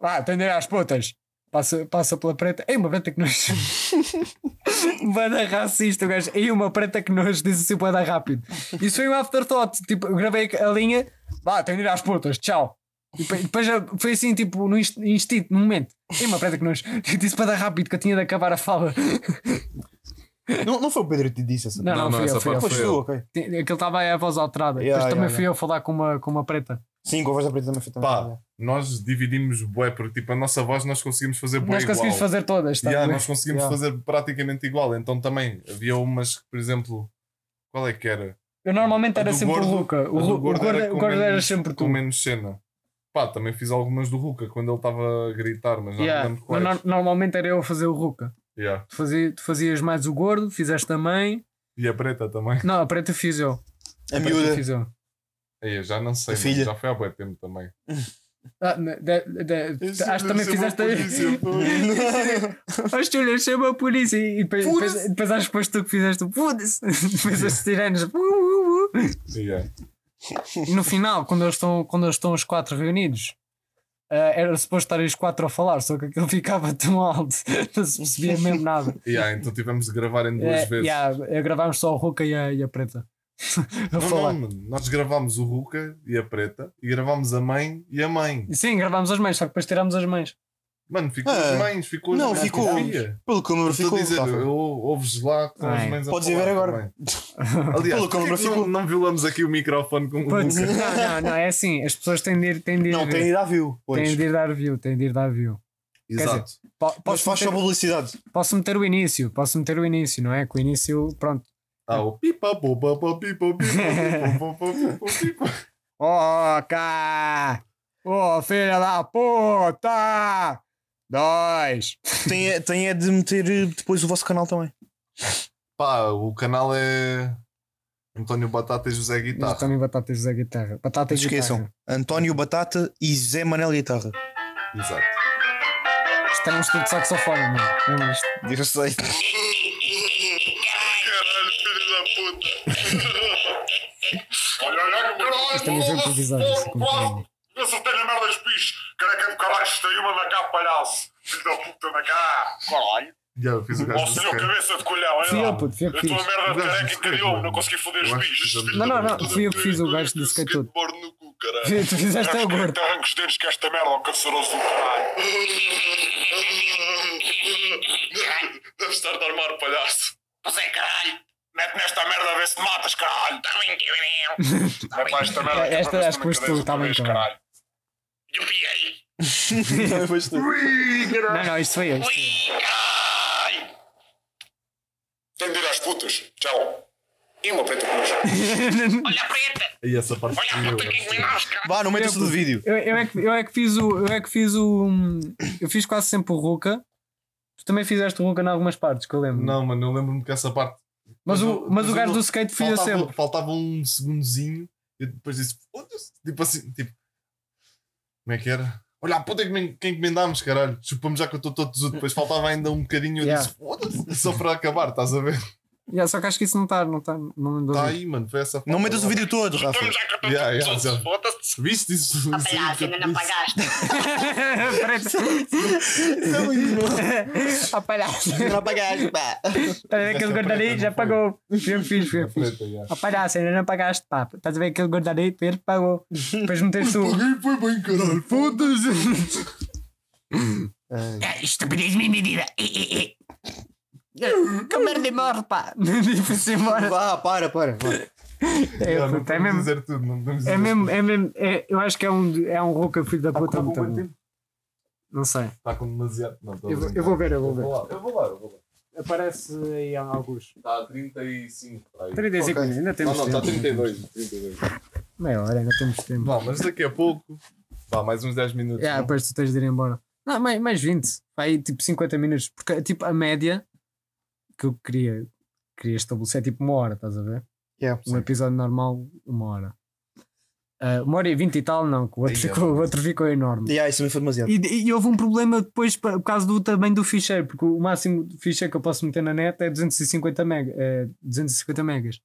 Ah, atender às putas. Passa, passa pela preta. Ei, uma preta que nós. Bada racista, o gajo. Ei, uma preta que nós disse assim, bada rápido. Isso foi um afterthought. Tipo, gravei a linha. Vá, atender às putas. Tchau. E depois- foi assim, tipo, no inst- instinto, no momento. Ei, uma preta que nós. Disse dar rápido que eu tinha de acabar a fala. Não, não foi o Pedro que te disse essa. Não, não, Não, não, fui eu, essa fui eu. parte Foste foi tu, eu. ok. Tem- Aquele estava aí a voz alterada. Yeah, Depois também yeah, fui eu falar com uma, com uma preta. Sim, com a voz da preta também foi também. Pá, nós dividimos bué, porque tipo, a nossa voz nós conseguimos fazer bué Nós conseguimos igual. fazer todas. tá Yeah, nós conseguimos Yeah. fazer praticamente igual. Então também havia umas que, por exemplo, qual é que era? Eu normalmente A era do sempre gordo- o Luca. a O, do Ru- o gordo era o com gordo era menos- sempre tu. Com menos cena. Pá, também fiz algumas do Ruka quando ele estava a gritar, mas já Yeah, não lembro mas quais. no- normalmente era eu a fazer o Ruca. Yeah. Tu, fazia, tu fazias mais o gordo, fizeste também. E a preta também. Não, a preta fiz eu. A preta miúda. fiz eu. Aí, eu já não sei, A filha. já foi há bué tempo também. Ah, de- de- acho que também fizeste. As tulhas chama a polícia e depois, depois, depois acho que foste tu que fizeste o foda-se. Depois as sirenes. uh, uh, uh. yeah. E no final, quando eles estão, quando eles estão os quatro reunidos, ah, era suposto estar os quatro a falar, só que aquilo ficava tão alto, não se percebia mesmo nada. Yeah, então tivemos de gravar em duas É, vezes. yeah, gravámos só o Ruka e a, e a Preta a Não, não. Nós gravámos o Ruka e a Preta e gravámos a mãe e a mãe. Sim, gravámos as mães, só que depois tirámos as mães. Mano, ficou Ah, as mães, ficou as não, mães. ficou. Fotografia. Pelo que eu me lembro, Estou a ficou. dizer, tá. eu- ouves lá com as Ai. mães a Podes ir ver agora. Aliás, Pelo que porquê que lembro, não, não violamos aqui o microfone com o Ruka? não, não, não, é assim, as pessoas têm de ir, têm de ir, Não, tem de ir à view. Pois. têm de ir dar view, têm de ir dar view. Exato. Mas Posso faz só meter, publicidade. posso meter o início, posso meter o início, não é? Com o início, pronto. Ah, o pipa, pipa, pipa, pipa, pipa, pipa, pipa. Ô, cá! Ô, filha da puta! Dois! Tem, é- tem é de meter eh, depois o vosso canal também. Pá, o canal é António Batata e José Guitarra. também batata e José Guitarra. Batata e Não esqueçam. Guitarra. António Batata e Zé Manel Guitarra. Exato. Isto era um estudo de saxofone, mano. Lembra isto? Eu sei. Caralho, filho da puta. Olha, olha, caralho. Isto é improvisado, isso, como que é? Vê se eu tenho a merda dos bichos. Isto aí uma na cá, palhaço. Filho da puta, na cá. Caralho. Já, eu fiz o gajo Ó, senhor skate. cabeça de colhão, olha Fui eu, puto, fui eu que A tua fiz. merda de careca skate, criou-me, mano. não consegui foder os bichos. Não, não, não, fui eu que fiz o gajo do skateboard. skateboard no cu, caralho. Tu fizeste Acho o que gordo. te arranco os dentes que esta merda, ó canceroso do caralho. Deve estar a armar, palhaço. Pois é, caralho. Mete nesta merda a ver se te matas, caralho. Tá bem, bem. Mete lá esta merda Esta acho que foste tu, tá vez, tá bem. caralho. Eu piei. Não, não, isto foi eu. isto foi caralho. Tenho de ir às putas. Tchau. E uma preta com Olha a preta. E essa parte Olha a puta que enganaste. Vá, não metas do vídeo. Eu, eu, é que, eu é que fiz o. Eu é que fiz o. Eu fiz quase sempre o Ruka. Tu também fizeste o Ruka em algumas partes, que eu lembro. Não, mano, eu lembro-me que essa parte. Mas, Mas o, mas o gajo do não- skate fazia sempre. faltava um segundozinho e depois disse: foda-se. Tipo assim, tipo. Como é que era? Olha, a puta que men- quem encomendámos, caralho. Chupamos já que eu estou todo tesudo. Depois faltava ainda um bocadinho. Eu Yeah. disse: foda-se. Só para acabar, estás a ver? Yeah, só que acho que isso não está. Não está não Está de- aí, mano. Foi essa Não falta metas o vídeo todo, Rafa. Estamos já estou Yeah, yeah, já. Foda-se. Viste isso? isso aí Palhaço, ainda não pagaste. Preto. Ah, palhaço. Não apagaste, pá. Estás a ver aquele gordo ali? Já pagou. Eu fiz, eu fiz. Yeah. Ah, palhaço, ainda não pagaste, pá. Estás a ver aquele gordo ali? Ele pagou. Depois meteste tu. Paguei, foi bem, caralho. Foda-se. Ah, Estupidez bem medida. Eh, eh. Que merda morre, pá. E foi-se embora. Vá, para, para. vá. É, não puto, é mesmo. dizer tudo. Não podemos É dizer mesmo, tudo. é mesmo, é, eu acho que é um, é um Ruka filho da puta. com bom. tempo? Não sei. Está com demasiado. Não, a Eu, vou- eu vou ver, eu vou Eu ver. vou lá, eu vou lá. Eu vou lá. Aparece aí alguns. Está a 35. aí. 35 Ok. ainda Não, temos não, está tempo. 32. 32. Meia hora, ainda temos tempo. Bom, mas daqui a pouco. Vá, mais uns 10 minutos. Yeah, não? depois tu tens de ir embora. Não, mais, mais 20. Vai tipo 50 minutos. Porque tipo a média que eu queria, queria estabelecer é tipo uma hora, estás a ver? Yeah. Um episódio normal, uma hora. Ah, uma hora e vinte e tal, não, que o outro, é ficou, o outro ficou enorme. Yeah, isso também foi demasiado. E, e houve um problema depois por causa do tamanho do ficheiro, porque o máximo de ficheiro que eu posso meter na net é 250, mega, é 250 megas.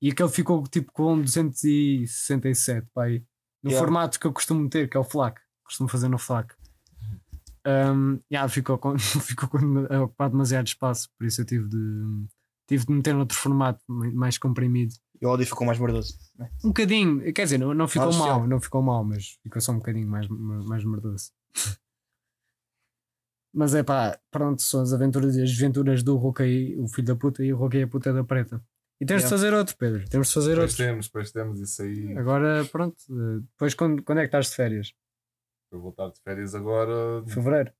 E aquele ficou tipo com 267 pá, aí, no Yeah. formato que eu costumo meter, que é o FLAC. Costumo fazer no FLAC. Um, yeah, ficou, com, ficou com, a ocupar demasiado espaço, por isso eu tive de, tive de meter noutro formato mai- mais comprimido. E o áudio ficou mais merdoso. Um bocadinho, quer dizer, não, não ficou Acho que mal, é. não ficou mal, mas ficou só um bocadinho mais, mais merdoso. mas é pá, pronto, são as aventuras e as desventuras do Roquei, o filho da puta, e o Roquei a puta da preta. E temos de Yeah. fazer outro, Pedro, temos de fazer Depois outro. temos, depois temos isso aí. Agora, pronto, eh, depois quando, quando é que estás de férias? Eu vou estar de férias agora. Fevereiro?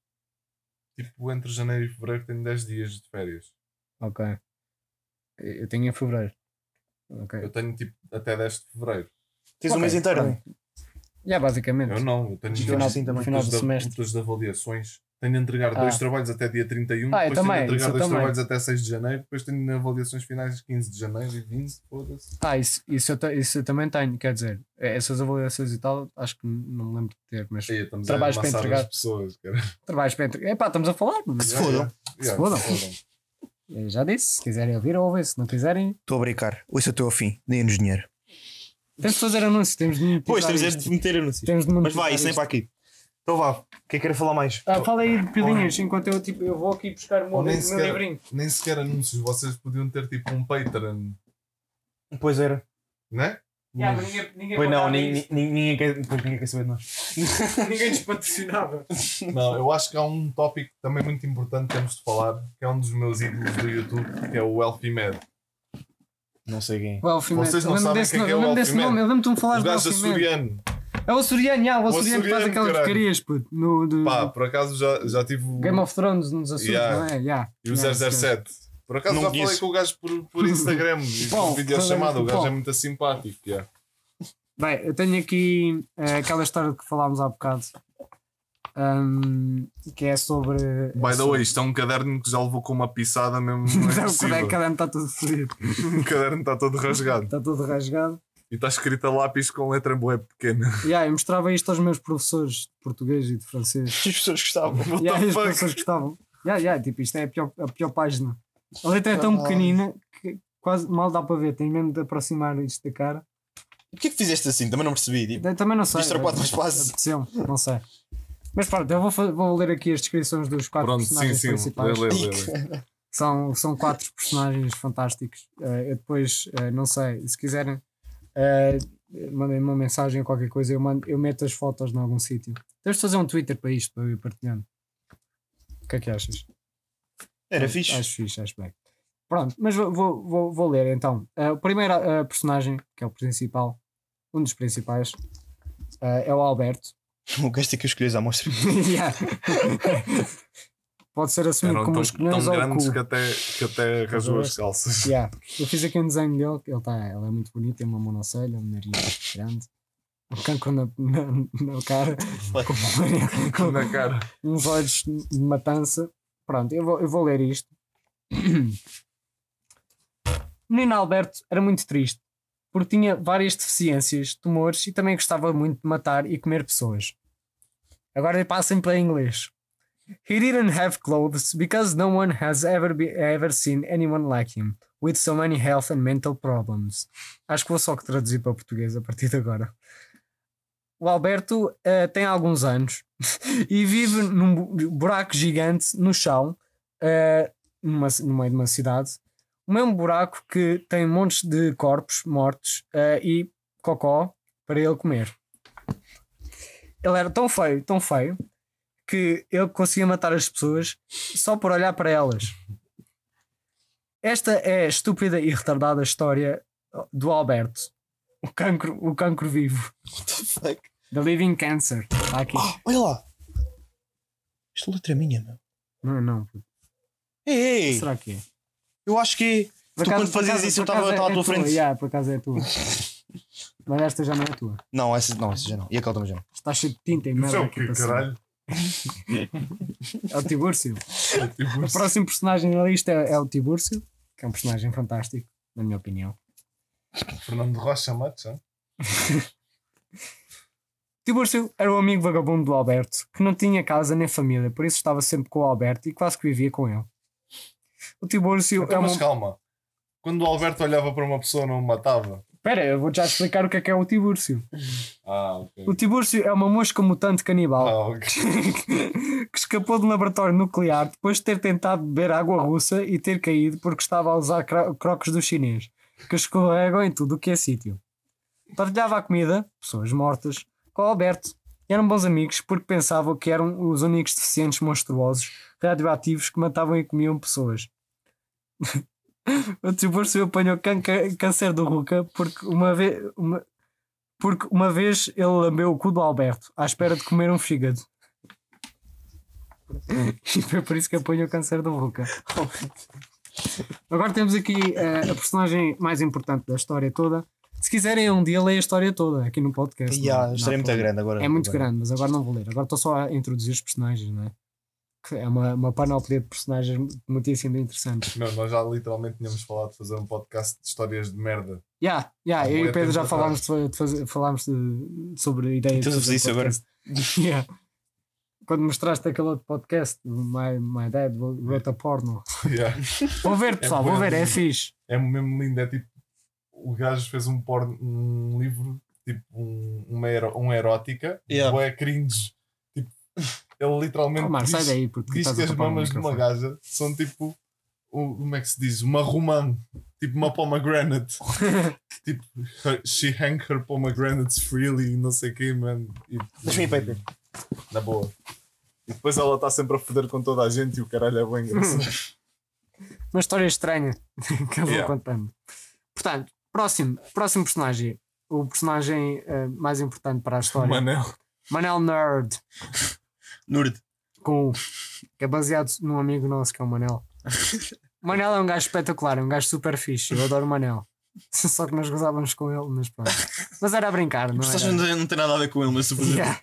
Tipo, entre janeiro e fevereiro tenho 10 dias de férias. Ok. Eu tenho em fevereiro. Ok. Eu tenho tipo até 10 de fevereiro. Tens um Ok, mês inteiro. Já, basicamente. Eu não, eu tenho No final, sim, também. Final do de- semestre. de avaliações. Tenho de entregar dois Ah. trabalhos até dia 31, Ah, eu depois tenho também, de entregar dois também. trabalhos até 6 de janeiro, depois tenho avaliações finais 15 de janeiro e 20, foda-se. Ah, isso, isso, eu, isso eu também tenho, quer dizer, eh, essas avaliações e tal, acho que não me lembro de ter, mas Aí, estamos Trabalhos a para entregar. as pessoas, cara. trabalhos para entre. Epá, estamos a falar, mano. se fodam. Se fodam. Eu já disse, se quiserem ouvir, ouvem, se não quiserem, Estou a brincar. Ouça até ao fim. Deem-nos dinheiro. temos de fazer anúncios, temos de Pois, temos é isto. de meter anúncios. Temos de Mas vai, isso nem para aqui. Então vá, o que é que quer falar mais? Ah, fala aí de pilinhas enquanto eu, tipo, eu vou aqui buscar o meu, nem meu sequer- livrinho. Nem sequer anúncios, vocês podiam ter tipo um Patreon, Pois era. né? Yeah, mas ninguém, ninguém Pois não, ninguém, ninguém, ninguém quer, ninguém quer saber de nós. ninguém nos patrocinava. Não, eu acho que há um tópico também muito importante que temos de falar, que é um dos meus ídolos do YouTube, que é o Elfie Med. Não sei quem. O Elfie Vocês não sabem quem é que é nome, o Man? nome. Eu lembro-te de me O falar do gajo Elfie Man. açoriano. É o Açoriano, já, o Açoriano que faz aquelas porcarias, puto. No, do, Pá, por acaso já, já tive o. Game of Thrones nos Açores, Yeah. não é? Yeah. E o Yeah, 007. Por acaso Não já conheço. falei com o gajo por, por Instagram e por videochamada. O gajo bom. é muito simpático. yeah. Bem, eu tenho aqui eh, aquela história que falámos há bocado. ahm, que é sobre. By the way, isto é um caderno que já levou com uma pisada mesmo. Não é é que cada ano está tudo fodido. O caderno está todo rasgado. Está tudo rasgado. E está escrito a lápis com letra boa pequena. Yeah, eu mostrava isto aos meus professores de português e de francês. As pessoas gostavam. Yeah, e as fuck? pessoas gostavam. Yeah, yeah, tipo, isto é a pior, a pior página. A letra é tão pequenina que quase mal dá para ver. Tenho mesmo de aproximar isto da cara. Porquê que fizeste assim? Também não percebi. Tipo, Eu também não sei. Isto quatro. Apeteceu, não sei. Mas pronto, eu vou, vou ler aqui as descrições dos quatro Pronto, sim, personagens sim. principais. Lê, lê, lê, lê. São, são quatro personagens fantásticos. Eh, eu depois, eh, não sei, se quiserem, eh, mandem uma mensagem ou qualquer coisa, eu, mando, eu meto as fotos em algum sítio. Temos de fazer um Twitter para isto, para eu ir partilhando. O que é que achas? era Acho- fixe. Acho fixe, acho bem. Pronto, mas vou, vou, vou, ler então. Eh, o primeiro eh, personagem, que é o principal, um dos principais, eh, é o Alberto. O gajo tem que escolher à amostra. Yeah. Pode ser assumido Eram como tão, os tão colhões ou o grandes que até, que até rasgou as calças. Yeah. Eu fiz aqui um desenho dele, que ele, tá, ele é muito bonito, tem uma monocelha, um nariz grande, um cancro na, na, na cara, com, com Na cara. uns olhos de matança. Pronto, eu vou, eu vou ler isto. O menino Alberto era muito triste, porque tinha várias deficiências, tumores e também gostava muito de matar e comer pessoas. Agora passem para inglês. He didn't have clothes because no one has ever, be, ever seen anyone like him, with so many health and mental problems. Acho que vou só traduzir para português a partir de agora. O Alberto eh, tem alguns anos e vive num bu- buraco gigante no chão, eh, numa, no meio de uma cidade. O mesmo buraco que tem montes de corpos mortos eh, e cocó para ele comer. Ele era tão feio, tão feio, que ele conseguia matar as pessoas só por olhar para elas. Esta é a estúpida e retardada história do Alberto, o cancro, o cancro vivo. What the fuck? The Living Cancer. Está aqui. Ah, olha lá. Isto letra é minha, meu. Não, não. Ei, ei, Será que é? eu acho que Por Tu acaso- quando fazias acaso- isso, eu estava estava à é tua tua, frente. yeah, por acaso é tua. Mas esta já não é tua. Não, essa, não, essa já não. E aquela também já não. Está cheio de tinta e Isso merda é o aqui quê, caralho? É o Tibúrcio. O próximo personagem na lista é, é o Tibúrcio, que é um personagem fantástico, na minha opinião. Fernando Rocha Matos? Tibúrcio era o amigo vagabundo do Alberto, que não tinha casa nem família, por isso estava sempre com o Alberto e quase que vivia com ele. O Tibúrcio é Então, uma. mas calma. Quando o Alberto olhava para uma pessoa, não o matava. Espera, eu vou já explicar o que é que é o Tibúrcio. Ah, ok. O Tibúrcio é uma mosca mutante canibal Ah, ok. que escapou de um laboratório nuclear depois de ter tentado beber água russa e ter caído porque estava a usar cro- crocos do chinês, que escorregam em tudo o que é sítio. Partilhava a comida, pessoas mortas, com o Alberto. E eram bons amigos porque pensavam que eram os únicos deficientes monstruosos radioativos que matavam e comiam pessoas. o Tibúrcio apanhou câncer do Ruca porque uma vez. Uma, porque uma vez ele lambeu o cu do Alberto à espera de comer um fígado. E foi por isso que apanhou o câncer do Ruca. Agora temos aqui eh, a personagem mais importante da história toda. Se quiserem um dia ler a história toda aqui no podcast. E não- a história é muito grande agora. É muito agora. grande, mas agora não vou ler. Agora estou só a introduzir os personagens, não é? Que é uma, uma panóplia de personagens muitíssimo interessante. Não, nós já literalmente tínhamos falado de fazer um podcast de histórias de merda. Yeah, yeah, eu e o Pedro já falámos, de, fa- de fazer, falámos de- sobre ideias. Estás a fazer fazer isso agora? podcast. Yeah. Quando mostraste aquele outro podcast, My, my Dad Wrote a Porno. Yeah. Vou ver, pessoal, bué vou ver, é lindo. fixe. É mesmo lindo. É tipo. O gajo fez um, porno, um livro, tipo um, uma ero, um erótica, Yeah. bué cringe, tipo ele literalmente Oh, Mar, diz, daí, porque diz que as mamas de uma gaja são tipo. o- Como é que se diz? Uma romã. Tipo uma pomegranate. tipo, her- she hang her pomegranates freely, não sei o quê, man. E, Deixa-me ir, Pepe. Na boa. E depois ela está sempre a foder com toda a gente e o caralho é bem engraçado. Uma história estranha que eu vou Yeah. contando. Portanto, próximo, próximo personagem. O personagem eh, mais importante para a história. Manel. Manel Nerd. Nerd. Com, é baseado num amigo nosso que é o Manel. O Manel é um gajo espetacular, é um gajo super fixe. Eu adoro o Manel. Só que nós gozávamos com ele, mas pronto. Mas era a brincar, não era? não tem- não tem nada a ver com ele, mas fazer. Yeah.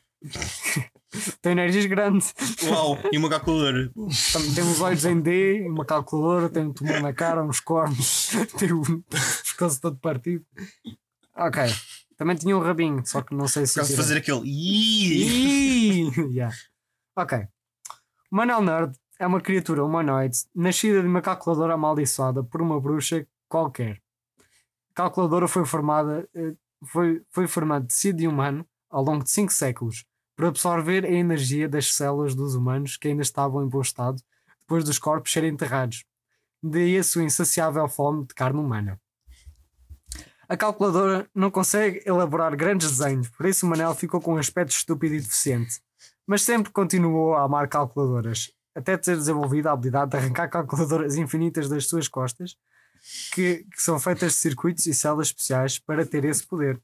Tem nariz grande, Uau, e uma calculadora. tem uns olhos em D, uma calculadora, tem um tumor na cara, uns cornos, tem o pescoço todo partido. Ok. Também tinha um rabinho, só que não sei se. Por fazer aquele. Ih! Ih, yeah. Ok. O Manel Nerd é uma criatura humanoide nascida de uma calculadora amaldiçoada por uma bruxa qualquer. A calculadora foi formada, eh, foi, foi formada de tecido humano ao longo de 5 séculos para absorver a energia das células dos humanos que ainda estavam em bom estado depois dos corpos serem enterrados. Daí a sua insaciável fome de carne humana. A calculadora não consegue elaborar grandes desenhos, por isso o Manel ficou com um aspecto estúpido e deficiente. Mas sempre continuou a amar calculadoras, até ter desenvolvido a habilidade de arrancar calculadoras infinitas das suas costas, que, que são feitas de circuitos e células especiais para ter esse poder.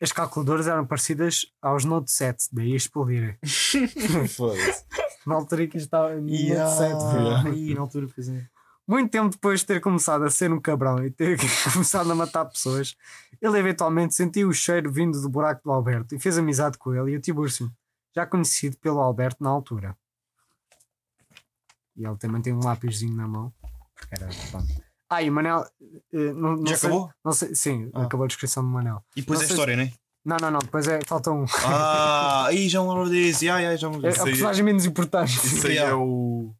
As calculadoras eram parecidas aos Note 7, daí explodirem. Foda-se. Na altura que estava no Note Yeah. 7. Ih, na altura fiz é. Muito tempo depois de ter começado a ser um cabrão e ter começado a matar pessoas, ele eventualmente sentiu o cheiro vindo do buraco do Alberto e fez amizade com ele e o Tibúrcio, já conhecido pelo Alberto na altura. E ele também tem um lápisinho na mão. porque Era, pronto. Ah, e o Manel. eh, não, não Já sei- acabou? Não sei, sim, Ah. acabou a descrição do Manel. E depois Não é a sei- história, né? Não, não, não, depois é, falta um. Ah, aí já me lembro disso. Yeah, já me É, lembro é aí- personagem menos importante. Isso aí é o.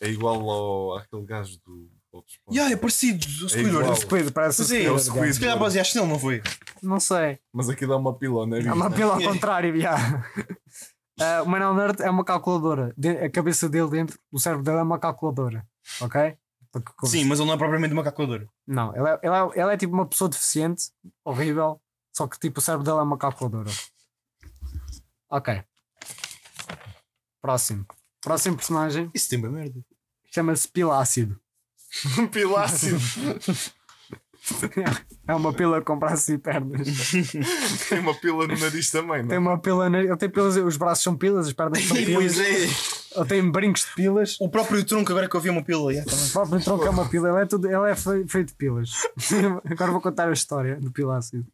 É igual ao, àquele gajo do. Bob Esponja. Yeah, é parecido. O igual. Squidward. Squid, parece Pois o é, Squid, é o yeah. Squid. Se calhar baseaste nele, não foi? Não sei. Mas aqui dá uma pila, não é? É uma pila ao contrário, já. Ah, o Manel Nerd é uma calculadora. De- a cabeça dele dentro, o cérebro dele é uma calculadora. Ok? Porque- Sim, mas ele não é propriamente uma calculadora. Não, ele é, ele, é, ele é tipo uma pessoa deficiente, horrível, só que tipo o cérebro dele é uma calculadora. Ok. Próximo. Próximo personagem Isso tem bem merda. chama-se Pilácido. Um pilácido. É uma pila com braços e pernas. Tem uma pila no nariz também, não Tem é? uma pila, na- ele tem pilas, os braços são pilas, as pernas são pilas, Pois é. ele tem brincos de pilas. O próprio tronco, agora que eu vi uma pílula. yeah, também. O próprio tronco é uma pila, ele é, tudo, ele é fe- feito de pilas. Agora vou contar a história do Pilácido.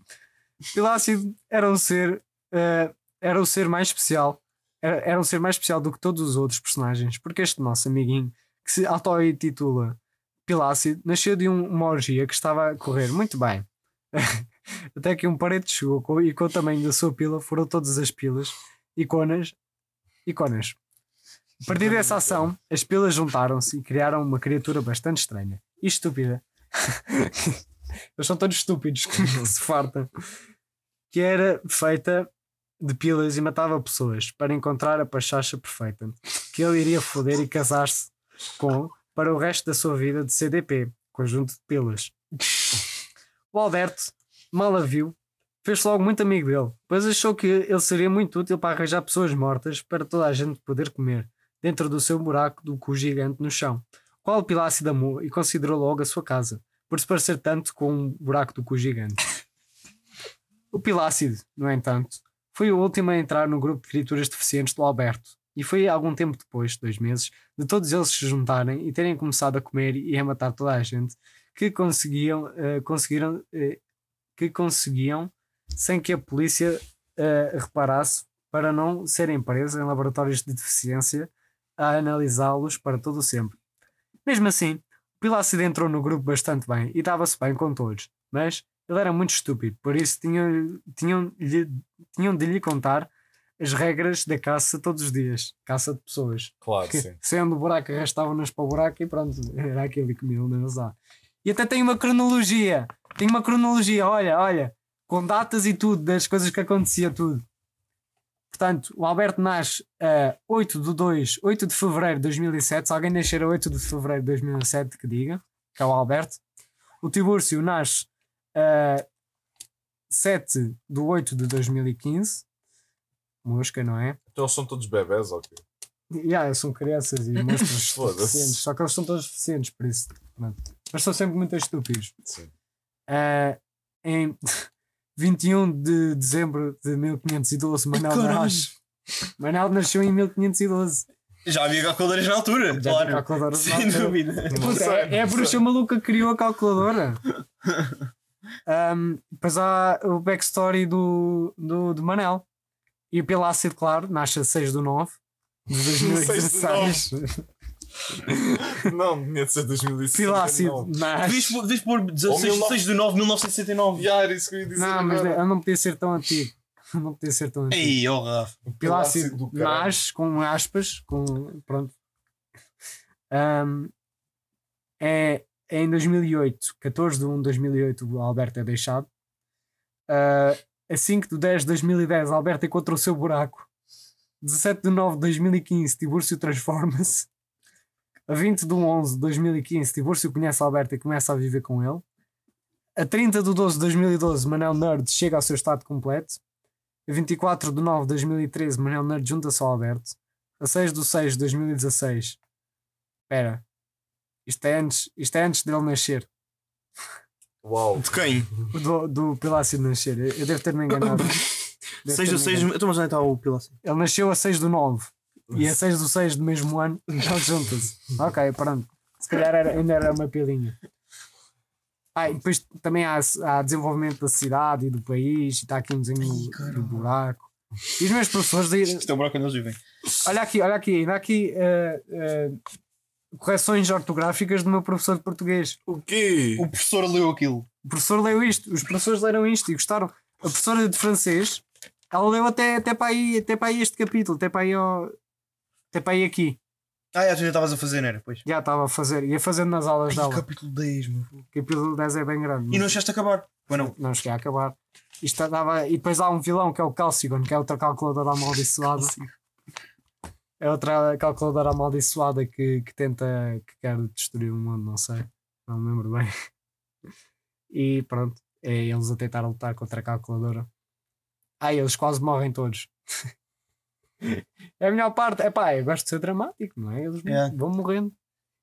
Pilácido era um ser, eh, era o ser mais especial, era, era um ser mais especial do que todos os outros personagens, porque este nosso amiguinho, que se auto-intitula Pilácido, nasceu de um- uma orgia que estava a correr muito bem. Até que um parede chegou e com o tamanho da sua pila foram todas as pilas, iconas, iconas. A partir dessa ação, as pilas juntaram-se e criaram uma criatura bastante estranha e estúpida. Eles são todos estúpidos que se fartam. Que era feita de pilas e matava pessoas para encontrar a pachacha perfeita que ele iria foder e casar-se com para o resto da sua vida de CDP, conjunto de pilas. O Alberto, mal a viu, fez logo muito amigo dele, pois achou que ele seria muito útil para arranjar pessoas mortas para toda a gente poder comer dentro do seu buraco do cu gigante no chão, qual Pilácido amou e considerou logo a sua casa, por se parecer tanto com um buraco do cu gigante. O Pilácido, no entanto, foi o último a entrar no grupo de criaturas deficientes do Alberto, e foi algum tempo depois, dois meses, de todos eles se juntarem e terem começado a comer e a matar toda a gente, que conseguiam, eh, conseguiram, eh, que conseguiam, sem que a polícia eh, reparasse, para não serem presos em laboratórios de deficiência a analisá-los para todo o sempre. Mesmo assim, o Pilácido entrou no grupo bastante bem e dava-se bem com todos, mas ele era muito estúpido, por isso tinham, tinham, lhe- tinham de lhe contar as regras da caça todos os dias caça de pessoas. Claro, Que sim. saiam do buraco, arrastavam-nas para o buraco e pronto, era aquilo que comiam neles lá. E até tem uma cronologia, tem uma cronologia, olha, olha, com datas e tudo, das coisas que acontecia, tudo. Portanto, o Alberto nasce a 8 de 2, 8 de fevereiro de 2007. Se alguém nascer a 8 de fevereiro de 2007, que diga, que é o Alberto. O Tibúrcio nasce a 7 de 8 de 2015. Mosca, não é? Então eles são todos bebés, ok. Yeah, são crianças e monstros Foda-se. deficientes, só que eles são todos deficientes, por isso. pronto. Mas são sempre muito estúpidos. Sim. Ah, em 21 de dezembro de 1512, Manel nasce. Manel nasceu em 1512. Já havia calculadoras na altura, Já claro. tinha calculadora Sem na altura. dúvida. Puta, é, é a bruxa maluca que criou a calculadora. Um, depois há o backstory do, do, do Manel. E o Pilácido, claro, nasce a 6 do 9 de 2016. Não, tinha de ser 2005. Pilácido nasce. devias pôr 16 Ou 6 de 9 1969. Já era isso que eu ia dizer. Não, mas agora. ele não podia ser tão antigo. Não podia ser tão antigo. Ei, ó Rafa. Pilácido nasce com aspas, com pronto. Ahm, é, é em 2008, 14 de 1 de 2008, o Alberto é deixado. Ah, a 5 de 10 de 2010, Alberto encontra o seu buraco. 17 de 9 de 2015, Tibúrcio transforma-se. A 20 de 11 de 2015, Tibúrcio conhece Alberto e começa a viver com ele. A 30 de 12 de 2012, Manel Nerd chega ao seu estado completo. A 24 de 9 de 2013, Manel Nerd junta-se ao Alberto. A 6 de 6 de 2016. Espera. Isto é antes, isto é antes dele nascer. Uau. De quem? Do, do Pilácio nascer. Eu, eu devo ter-me enganado. Devo 6 ter-me do 6. enganado. Então, mas onde está o Pilaci? Ele nasceu a 6 do 9. E a 6 do 6 do mesmo ano, ele junta-se. Ok, pronto. Se calhar era- ainda era uma pilinha. Ah, e depois também há, há desenvolvimento da cidade e do país. E está aqui um desenho do buraco. E os meus professores Isto é o buraco onde eles vivem. Olha aqui, olha aqui, ainda há aqui eh, eh, correções ortográficas do meu professor de português. O quê? O professor leu aquilo. O professor leu isto, os professores leram isto e gostaram. A professora de francês, ela leu até, até, para, aí, até para aí este capítulo, até para aí, ao- até para aí aqui. Ah, tu já estavas a fazer, não era? Pois. Já estava a fazer, ia fazendo nas aulas Ai, dela. capítulo 10, meu. O capítulo 10 é bem grande. E não achaste acabar? Ou não? não cheguei a acabar. Isto dava, e depois há um vilão que é o Calcigon, que é outra calculadora amaldiçoada. É outra calculadora amaldiçoada que, que tenta, que quer destruir o mundo, não sei. Não me lembro bem. E pronto, é eles a tentar lutar contra a calculadora. Ah, eles quase morrem todos. é a melhor parte. É pá, eu gosto de ser dramático, não é? Eles Yeah. vão morrendo.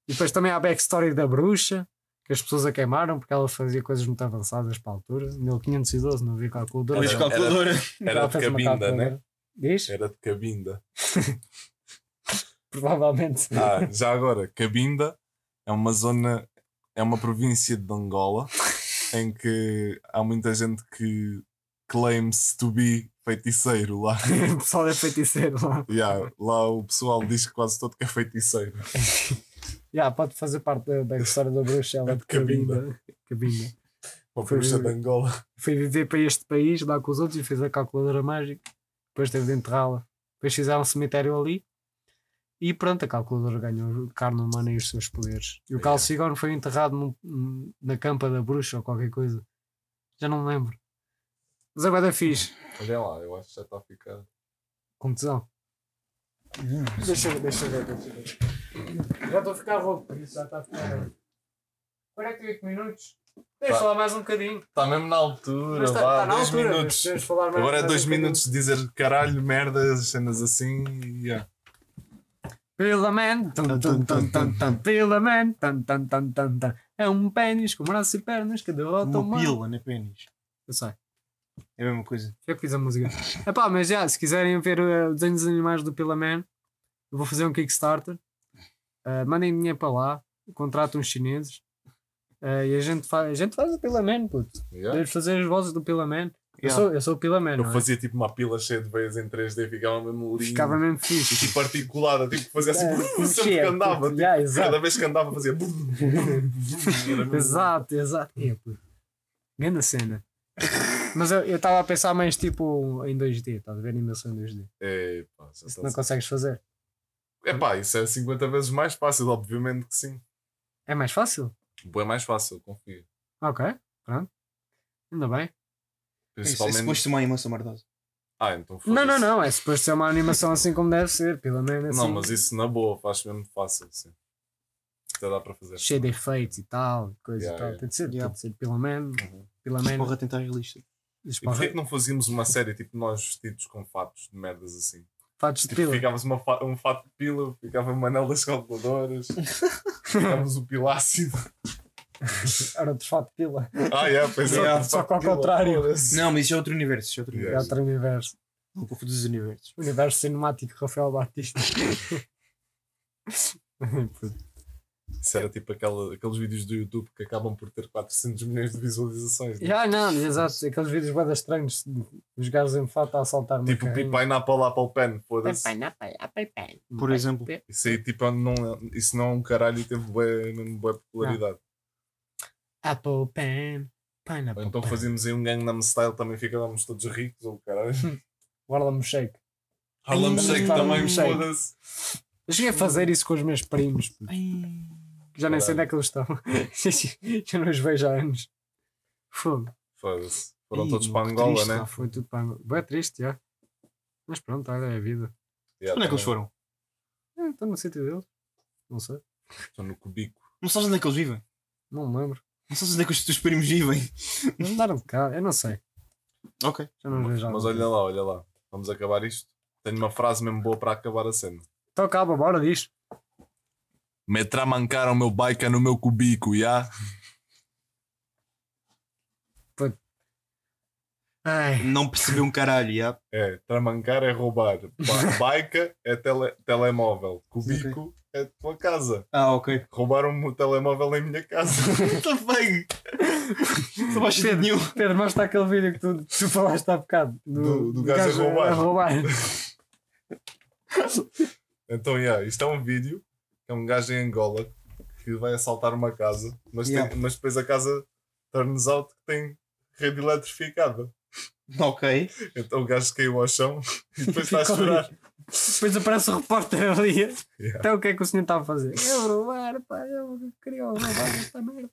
E depois também há a backstory da bruxa, que as pessoas a queimaram porque ela fazia coisas muito avançadas para a altura. 1512, não havia calculadora. Era- calculadora. Era Ela de cabinda, né? Diz? Era de cabinda. Provavelmente. Ah, já agora, Cabinda é uma zona, é uma província de Angola em que há muita gente que claims to be feiticeiro lá. o pessoal é feiticeiro lá. Yeah, lá o pessoal diz que quase todo que é feiticeiro. Já, pode fazer parte da, da história da bruxa, ela de Cabinda. cabinda. cabinda. Uma Foi- bruxa de Angola. Foi viver para este país, lá com os outros, e fez a calculadora mágica. Depois teve de enterrá-la. Depois fizeram um cemitério ali. E pronto, a calculadora ganhou carne humana e os seus poderes. E o Yeah. Calcigone foi enterrado na campa da bruxa ou qualquer coisa. Já não me lembro. Mas agora é fixe. Olha lá, eu acho que já está a ficar. Com tesão. Deixa eu ver, deixa eu ver, deixa eu ver. Já estou a ficar rouco, por isso já está a ficar. 48 minutos. Deixa eu Tá. falar mais um bocadinho. Está mesmo na altura, está, vá, está na dois altura. minutos. Agora é dois minutos de dizer caralho, merda, cenas assim e Pila Man, tum, tum, tum, tum, tum, Pila Man, tum, tum, tum, tum, tum. é um pênis com braços e pernas que derrota o Uma pila, não é pênis. Eu sei, É a mesma coisa. eu fiz a música. Epá, mas já, se quiserem ver uh, desenhos animais do Pila Man, eu vou fazer um Kickstarter. Uh, mandem dinheiro para lá, contrato uns chineses. uh, e a gente, faz, a gente faz o Pila Man, puto. Yeah. Podemos fazer as vozes do Pila Man. Eu, Yeah. sou, eu sou o Pila Man. Eu não é? fazia tipo uma pila cheia de veias em 3D, ficava mesmo lindo. Ficava mesmo E fixe. tipo articulada, tipo fazia assim, É, sempre mexia, que andava. puto. tipo, Yeah, exato. cada vez que andava fazia. Era mesmo- Exato, exato. É, pô. Grande cena. Mas eu estava a pensar mais tipo em 2D, estás a ver animação em 2D. É, pá, já Isso tá não consegues fazer. É pá, isso é 50 vezes mais fácil, obviamente que sim. É mais fácil? É mais fácil, confio. Ok, pronto. Ainda bem. Isso, isso Principalmente. pôs-te uma emoção mardosa. Ah, então Não, não, foda-se. não. É suposto ser uma animação assim como deve ser. Pelo menos Não, assim. mas isso na boa faz mesmo fácil, sim. Até dá para fazer. Cheio de efeitos e tal. Coisa Yeah, e tal. yeah. Tem de ser. Yeah. Tem de ser pelo menos. Uhum. Pelo menos. Porra, tentar realista. E porquê que não fazíamos uma série tipo nós vestidos com fatos de merdas assim? Fatos de Tipo, pila. ficávamos uma fa- um fato de pila, ficava o anel das calculadoras, ficávamos o pilácido. Era de fato pila. Ah, yeah, pois é, Yeah, o só que ao contrário. Não, mas isso é outro universo. Isso é outro É universo. outro universo. Não confundo os universos. Universo cinemático Rafael Batista. Isso era tipo aquela, aqueles vídeos do YouTube que acabam por ter 400 milhões de visualizações. né? Já não, exato. Aqueles vídeos bem estranhos. Os gajos em fato a assaltar Tipo carrinha. Pineapple Apple Pen, foda-se. Por exemplo. Isso aí tipo, não, isso não é um caralho e teve mesmo bué popularidade. Apple Pen. Pineapple Ou então Pen. fazíamos aí um Gangnam Style, também ficávamos todos ricos, ou caralho. Harlem Shake. Harlem Shake também, foda-se. Eu cheguei a fazer isso com os meus primos. Já nem sei onde é que eles estão. Já não os vejo há anos. Fogo. Foda-se. Foram Ih, todos para Angola, triste, né? Foi tudo para Angola. Bem triste, já. Mas pronto, olha, é a vida. Yeah, Onde é que eles foram? É, Estou no sítio deles. Não sei. Estão no cubico. Não sabes onde é que eles vivem? Não me lembro. Não sabes onde é que os teus primos vivem? Não mudaram de cá. Eu não sei. Ok. Já não vejo Mas olha lá, olha lá. Vamos acabar isto. Tenho uma frase mesmo boa para acabar a cena. Então acaba, bora. Me tramancaram o meu bike no meu cubico, já? Ai, Não percebi um caralho, já. É, tramancar é roubar. Ba- Bike é tele- telemóvel. Cubico é tua casa. Ah, ok. Roubaram-me o telemóvel em minha casa. The fuck? Não faz sentido nenhum. Pedro, mostra aquele vídeo que tu, tu falaste há bocado. Do- do gajo a roubar. A roubar. Então, yeah, isto é um vídeo que é um gajo em Angola que vai assaltar uma casa, mas, tem- Yeah. mas depois a casa turns out que tem rede eletrificada. Ok. Então o gajo caiu ao chão e depois está a Ficou chorar. Depois aparece o repórter ali. Yeah. Então o que é que o senhor estava a fazer? Eu roubar, pá, eu queria roubar esta merda.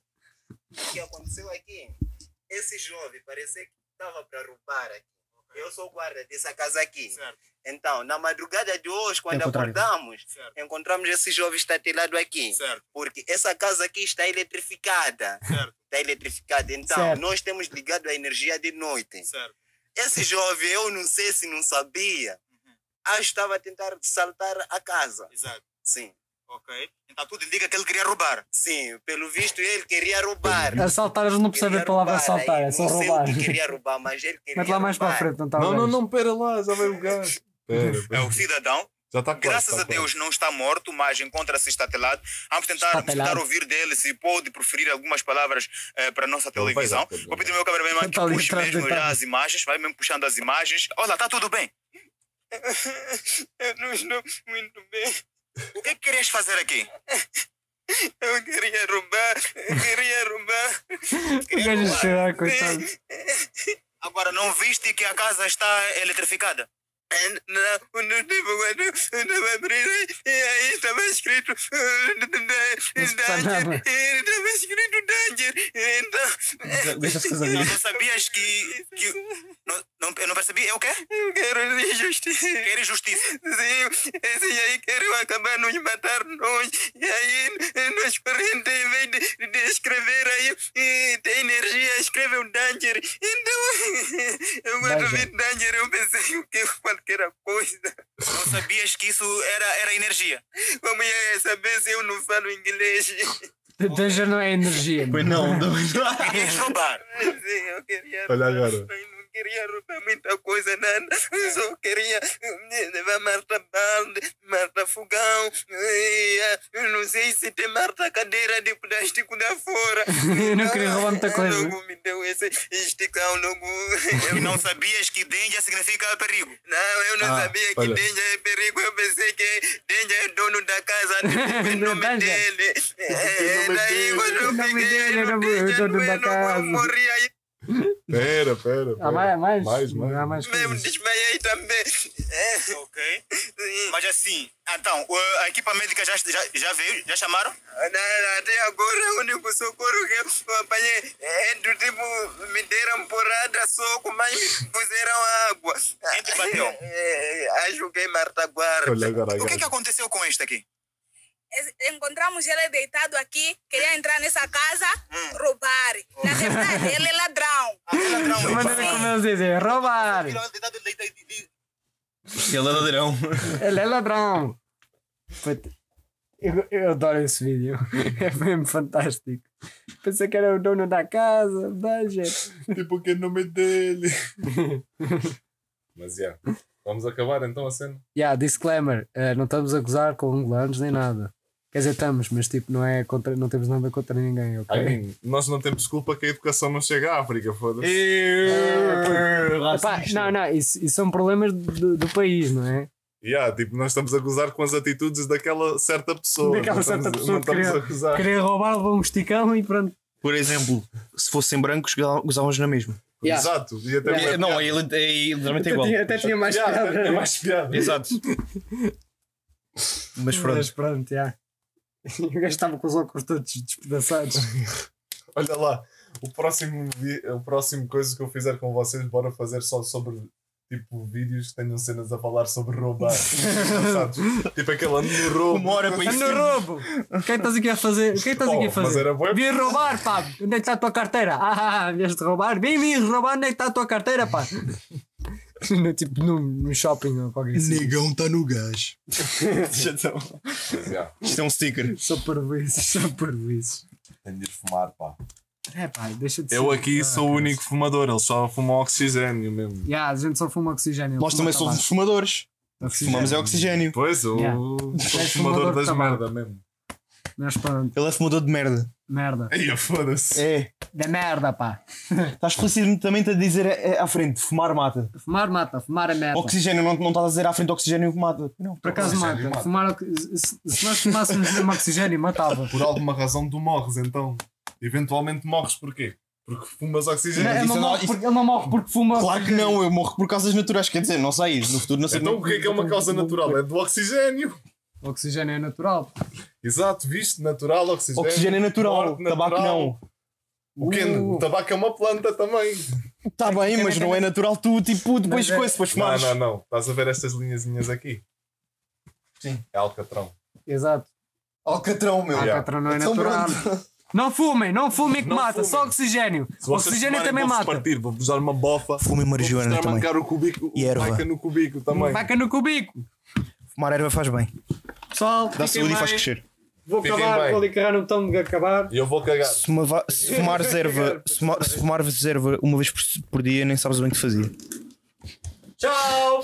O que aconteceu aqui? Esse jovem parecia que estava para roubar aqui. Eu sou o guarda dessa casa aqui. Então, na madrugada de hoje, quando É acordamos, encontramos esse jovem estatelado aqui. Porque essa casa aqui está eletrificada. Está eletrificada. Então, Certo. nós temos ligado a energia de noite. Esse jovem, eu não sei se não sabia. Acho que estava a tentar saltar a casa. Exato. Sim. Ok. Então tudo indica que ele queria roubar. Sim, pelo visto ele queria roubar. Assaltar, eles não percebem a palavra assaltar, é só não sei roubar. o que queria roubar, mas ele queria Mete lá mais para a roubar. frente, não está Não, não, não, pera lá, já veio o gajo. É o cidadão. Já claro. Graças está a Deus não está morto, mas encontra-se estatelado. Vamos tentar, vamos tentar ouvir dele se pode proferir algumas palavras eh, para a nossa televisão. Vou pedir ao meu cameraman que Está ali puxe mesmo já as imagens, vai mesmo puxando as imagens. Olha, está tudo bem. Eu não estou muito bem. O que é que querias fazer aqui? Eu queria roubar. Eu queria roubar. O gajo a chorar, coitado. Agora, não viste que a casa está eletrificada? Não, não eu estava abrindo e aí estava escrito. Danger. Estava escrito Danger. Então, Deixa-se fazer Não, isso. não sabias que. que não, não, eu não percebi. É o quê? eu quero justiça. Queres justiça? Sim, esse aí querem acabar nos matar nós. E aí, nós correntes, em vez de, de escrever aí, eh, tem energia, escreve o Danger. Então, eu quando vi Danger, eu pensei o que qualquer coisa. Não sabias que isso era, era energia? Como é saber se eu não falo inglês? Danger não é energia. Pois não, não. Queres roubar? Sim, eu queria Olha agora. Queria roubar muita coisa, nada. Eu só queria eh, levar Marta Balde, Marta Fogão. eh, Eu não sei se tem Marta Cadeira de plástico da fora. Eu não queria roubar muita coisa. Logo me deu esse esticão, logo. E não sabias que danger significa perigo? Não, eu não Ah, sabia que olha. Denja é perigo. Eu pensei que Denja é dono da casa. Tipo, o nome dele. É, daí quando eu O nome peguei, eu Denja não é, casa. Eu morri aí. Pera, pera. Há mais, mais, Mais, mais. Há mais Mesmo coisas. desmaiei também. É. Ok. Mas assim, então, o- a equipa médica já, já, já veio? Já chamaram? Não, até agora o único socorro que eu apanhei é do tipo, me deram porrada, soco, mas me puseram água. Quem te bateu? É, Acho que é Marta Guarda. O que, que agora. aconteceu com este aqui? Encontramos ele deitado aqui, queria entrar nessa casa, roubar. Na verdade, ele é ladrão. Ah, é ladrão. Como eles dizem, roubar. Ele é ladrão. Ele é ladrão. Eu, eu adoro esse vídeo. É mesmo fantástico. Pensei que era o dono da casa. Veja. Tipo, que é o nome dele? Mas, já. Vamos acabar então a cena? Yeah, disclaimer: eh, não estamos a gozar com angolanos nem nada. Quer dizer, estamos, mas tipo, não, é contra, não temos nada contra ninguém, ok? I mean, nós não temos culpa que a educação não chega à África, foda-se. Epá, não, não, isso, isso são problemas do, do país, não é? Yeah, tipo, nós estamos a gozar com as atitudes daquela certa pessoa. Daquela não certa estamos, pessoa não que estamos queria-. Querer roubar, levou um esticão e pronto. Por exemplo, se fossem brancos, gozávamos na mesma. Yeah. Exato. E até Yeah. Não, é literalmente Até igual. tinha, até tinha mais Yeah, piada. até tinha mais piada. Exato. Mas pronto. Mas pronto, já. E o gajo estava com os óculos todos despedaçados. Olha lá, o próximo, o próximo coisa que eu fizer com vocês, bora fazer só sobre tipo vídeos que tenham cenas a falar sobre roubar. Sabes? Tipo aquele ano no roubo. Uma hora para isso. Ando roubo! O que é que estás aqui a fazer? O que é que estás aqui a Oh, mas fazer? era bué- Vim roubar, pá! Onde é que está a tua carteira? Ah, vieste de roubar? Vim, vim roubar, onde é que está a tua carteira, pá? No, tipo no, no shopping ou qualquer assim. Negão está no gás. Yeah, Isto é um sticker. Só parvoíces, só parvoíces. tenho de ir fumar, pá. É pá, deixa de ser. Eu aqui Ah, sou o único fumador, eles só fumam oxigênio mesmo. Yeah, a gente só fuma oxigênio. Nós também somos fumadores. Fumamos é oxigênio. Pois, eu Yeah. sou És fumador fumador das merda mesmo. Mas pronto, Ele é fumador de merda. Merda. Aí, foda-se. É. Da merda, pá. Estás explicitamente a dizer é, é à frente, fumar mata. Fumar mata, fumar é merda. Oxigênio, não, não estás a dizer à frente oxigênio mata. Não. Por acaso mata. mata. Fumar, se, se nós fumássemos mesmo oxigênio, matava. Por alguma razão tu morres, então. Eventualmente morres porquê? Porque fumas oxigênio. Ele isso não, não- morre isso- porque, ele não morre porque fuma. Claro que não, eu morro por causas naturais. Quer dizer, não sei, no futuro não sei. Então o que é que é uma causa natural? É do oxigênio. O oxigênio é natural. Exato, viste? Natural, oxigênio. Oxigênio é natural, Morte tabaco não. O? Uh. O tabaco é uma planta também. Está bem, mas não é natural tu, tipo, depois Mas é- coisa, depois Não, fumares. não, não. Estás a ver estas linhazinhas aqui? Sim. É alcatrão. Exato. Alcatrão, meu. Alcatrão não é Então natural. Não fumem, não fumem que Não mata, fumem. só oxigênio. Se vocês Oxigênio fumarem, também vou-vos mata. partir, vou-vos dar uma bofa. Fumem marijuana Vou-vos também. o cubico, E erva. maica no cubico também. Vaca no cubico. Fumar erva faz bem. Pessoal, Dá saúde e faz crescer. Vou Fiquem acabar, bem. vou ali carregar no botão de acabar. E eu vou cagar. Se, uma va- se fumares erva, se, se fumares erva uma vez por, por dia, nem sabes o bem que te fazia. Tchau!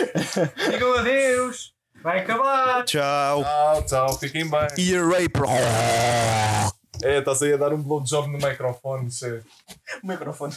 Digam adeus! Vai acabar! Tchau. Tchau, tchau. Fiquem bem. E a rape. É, estás aí a dar um blowjob no microfone. Che. O microfone.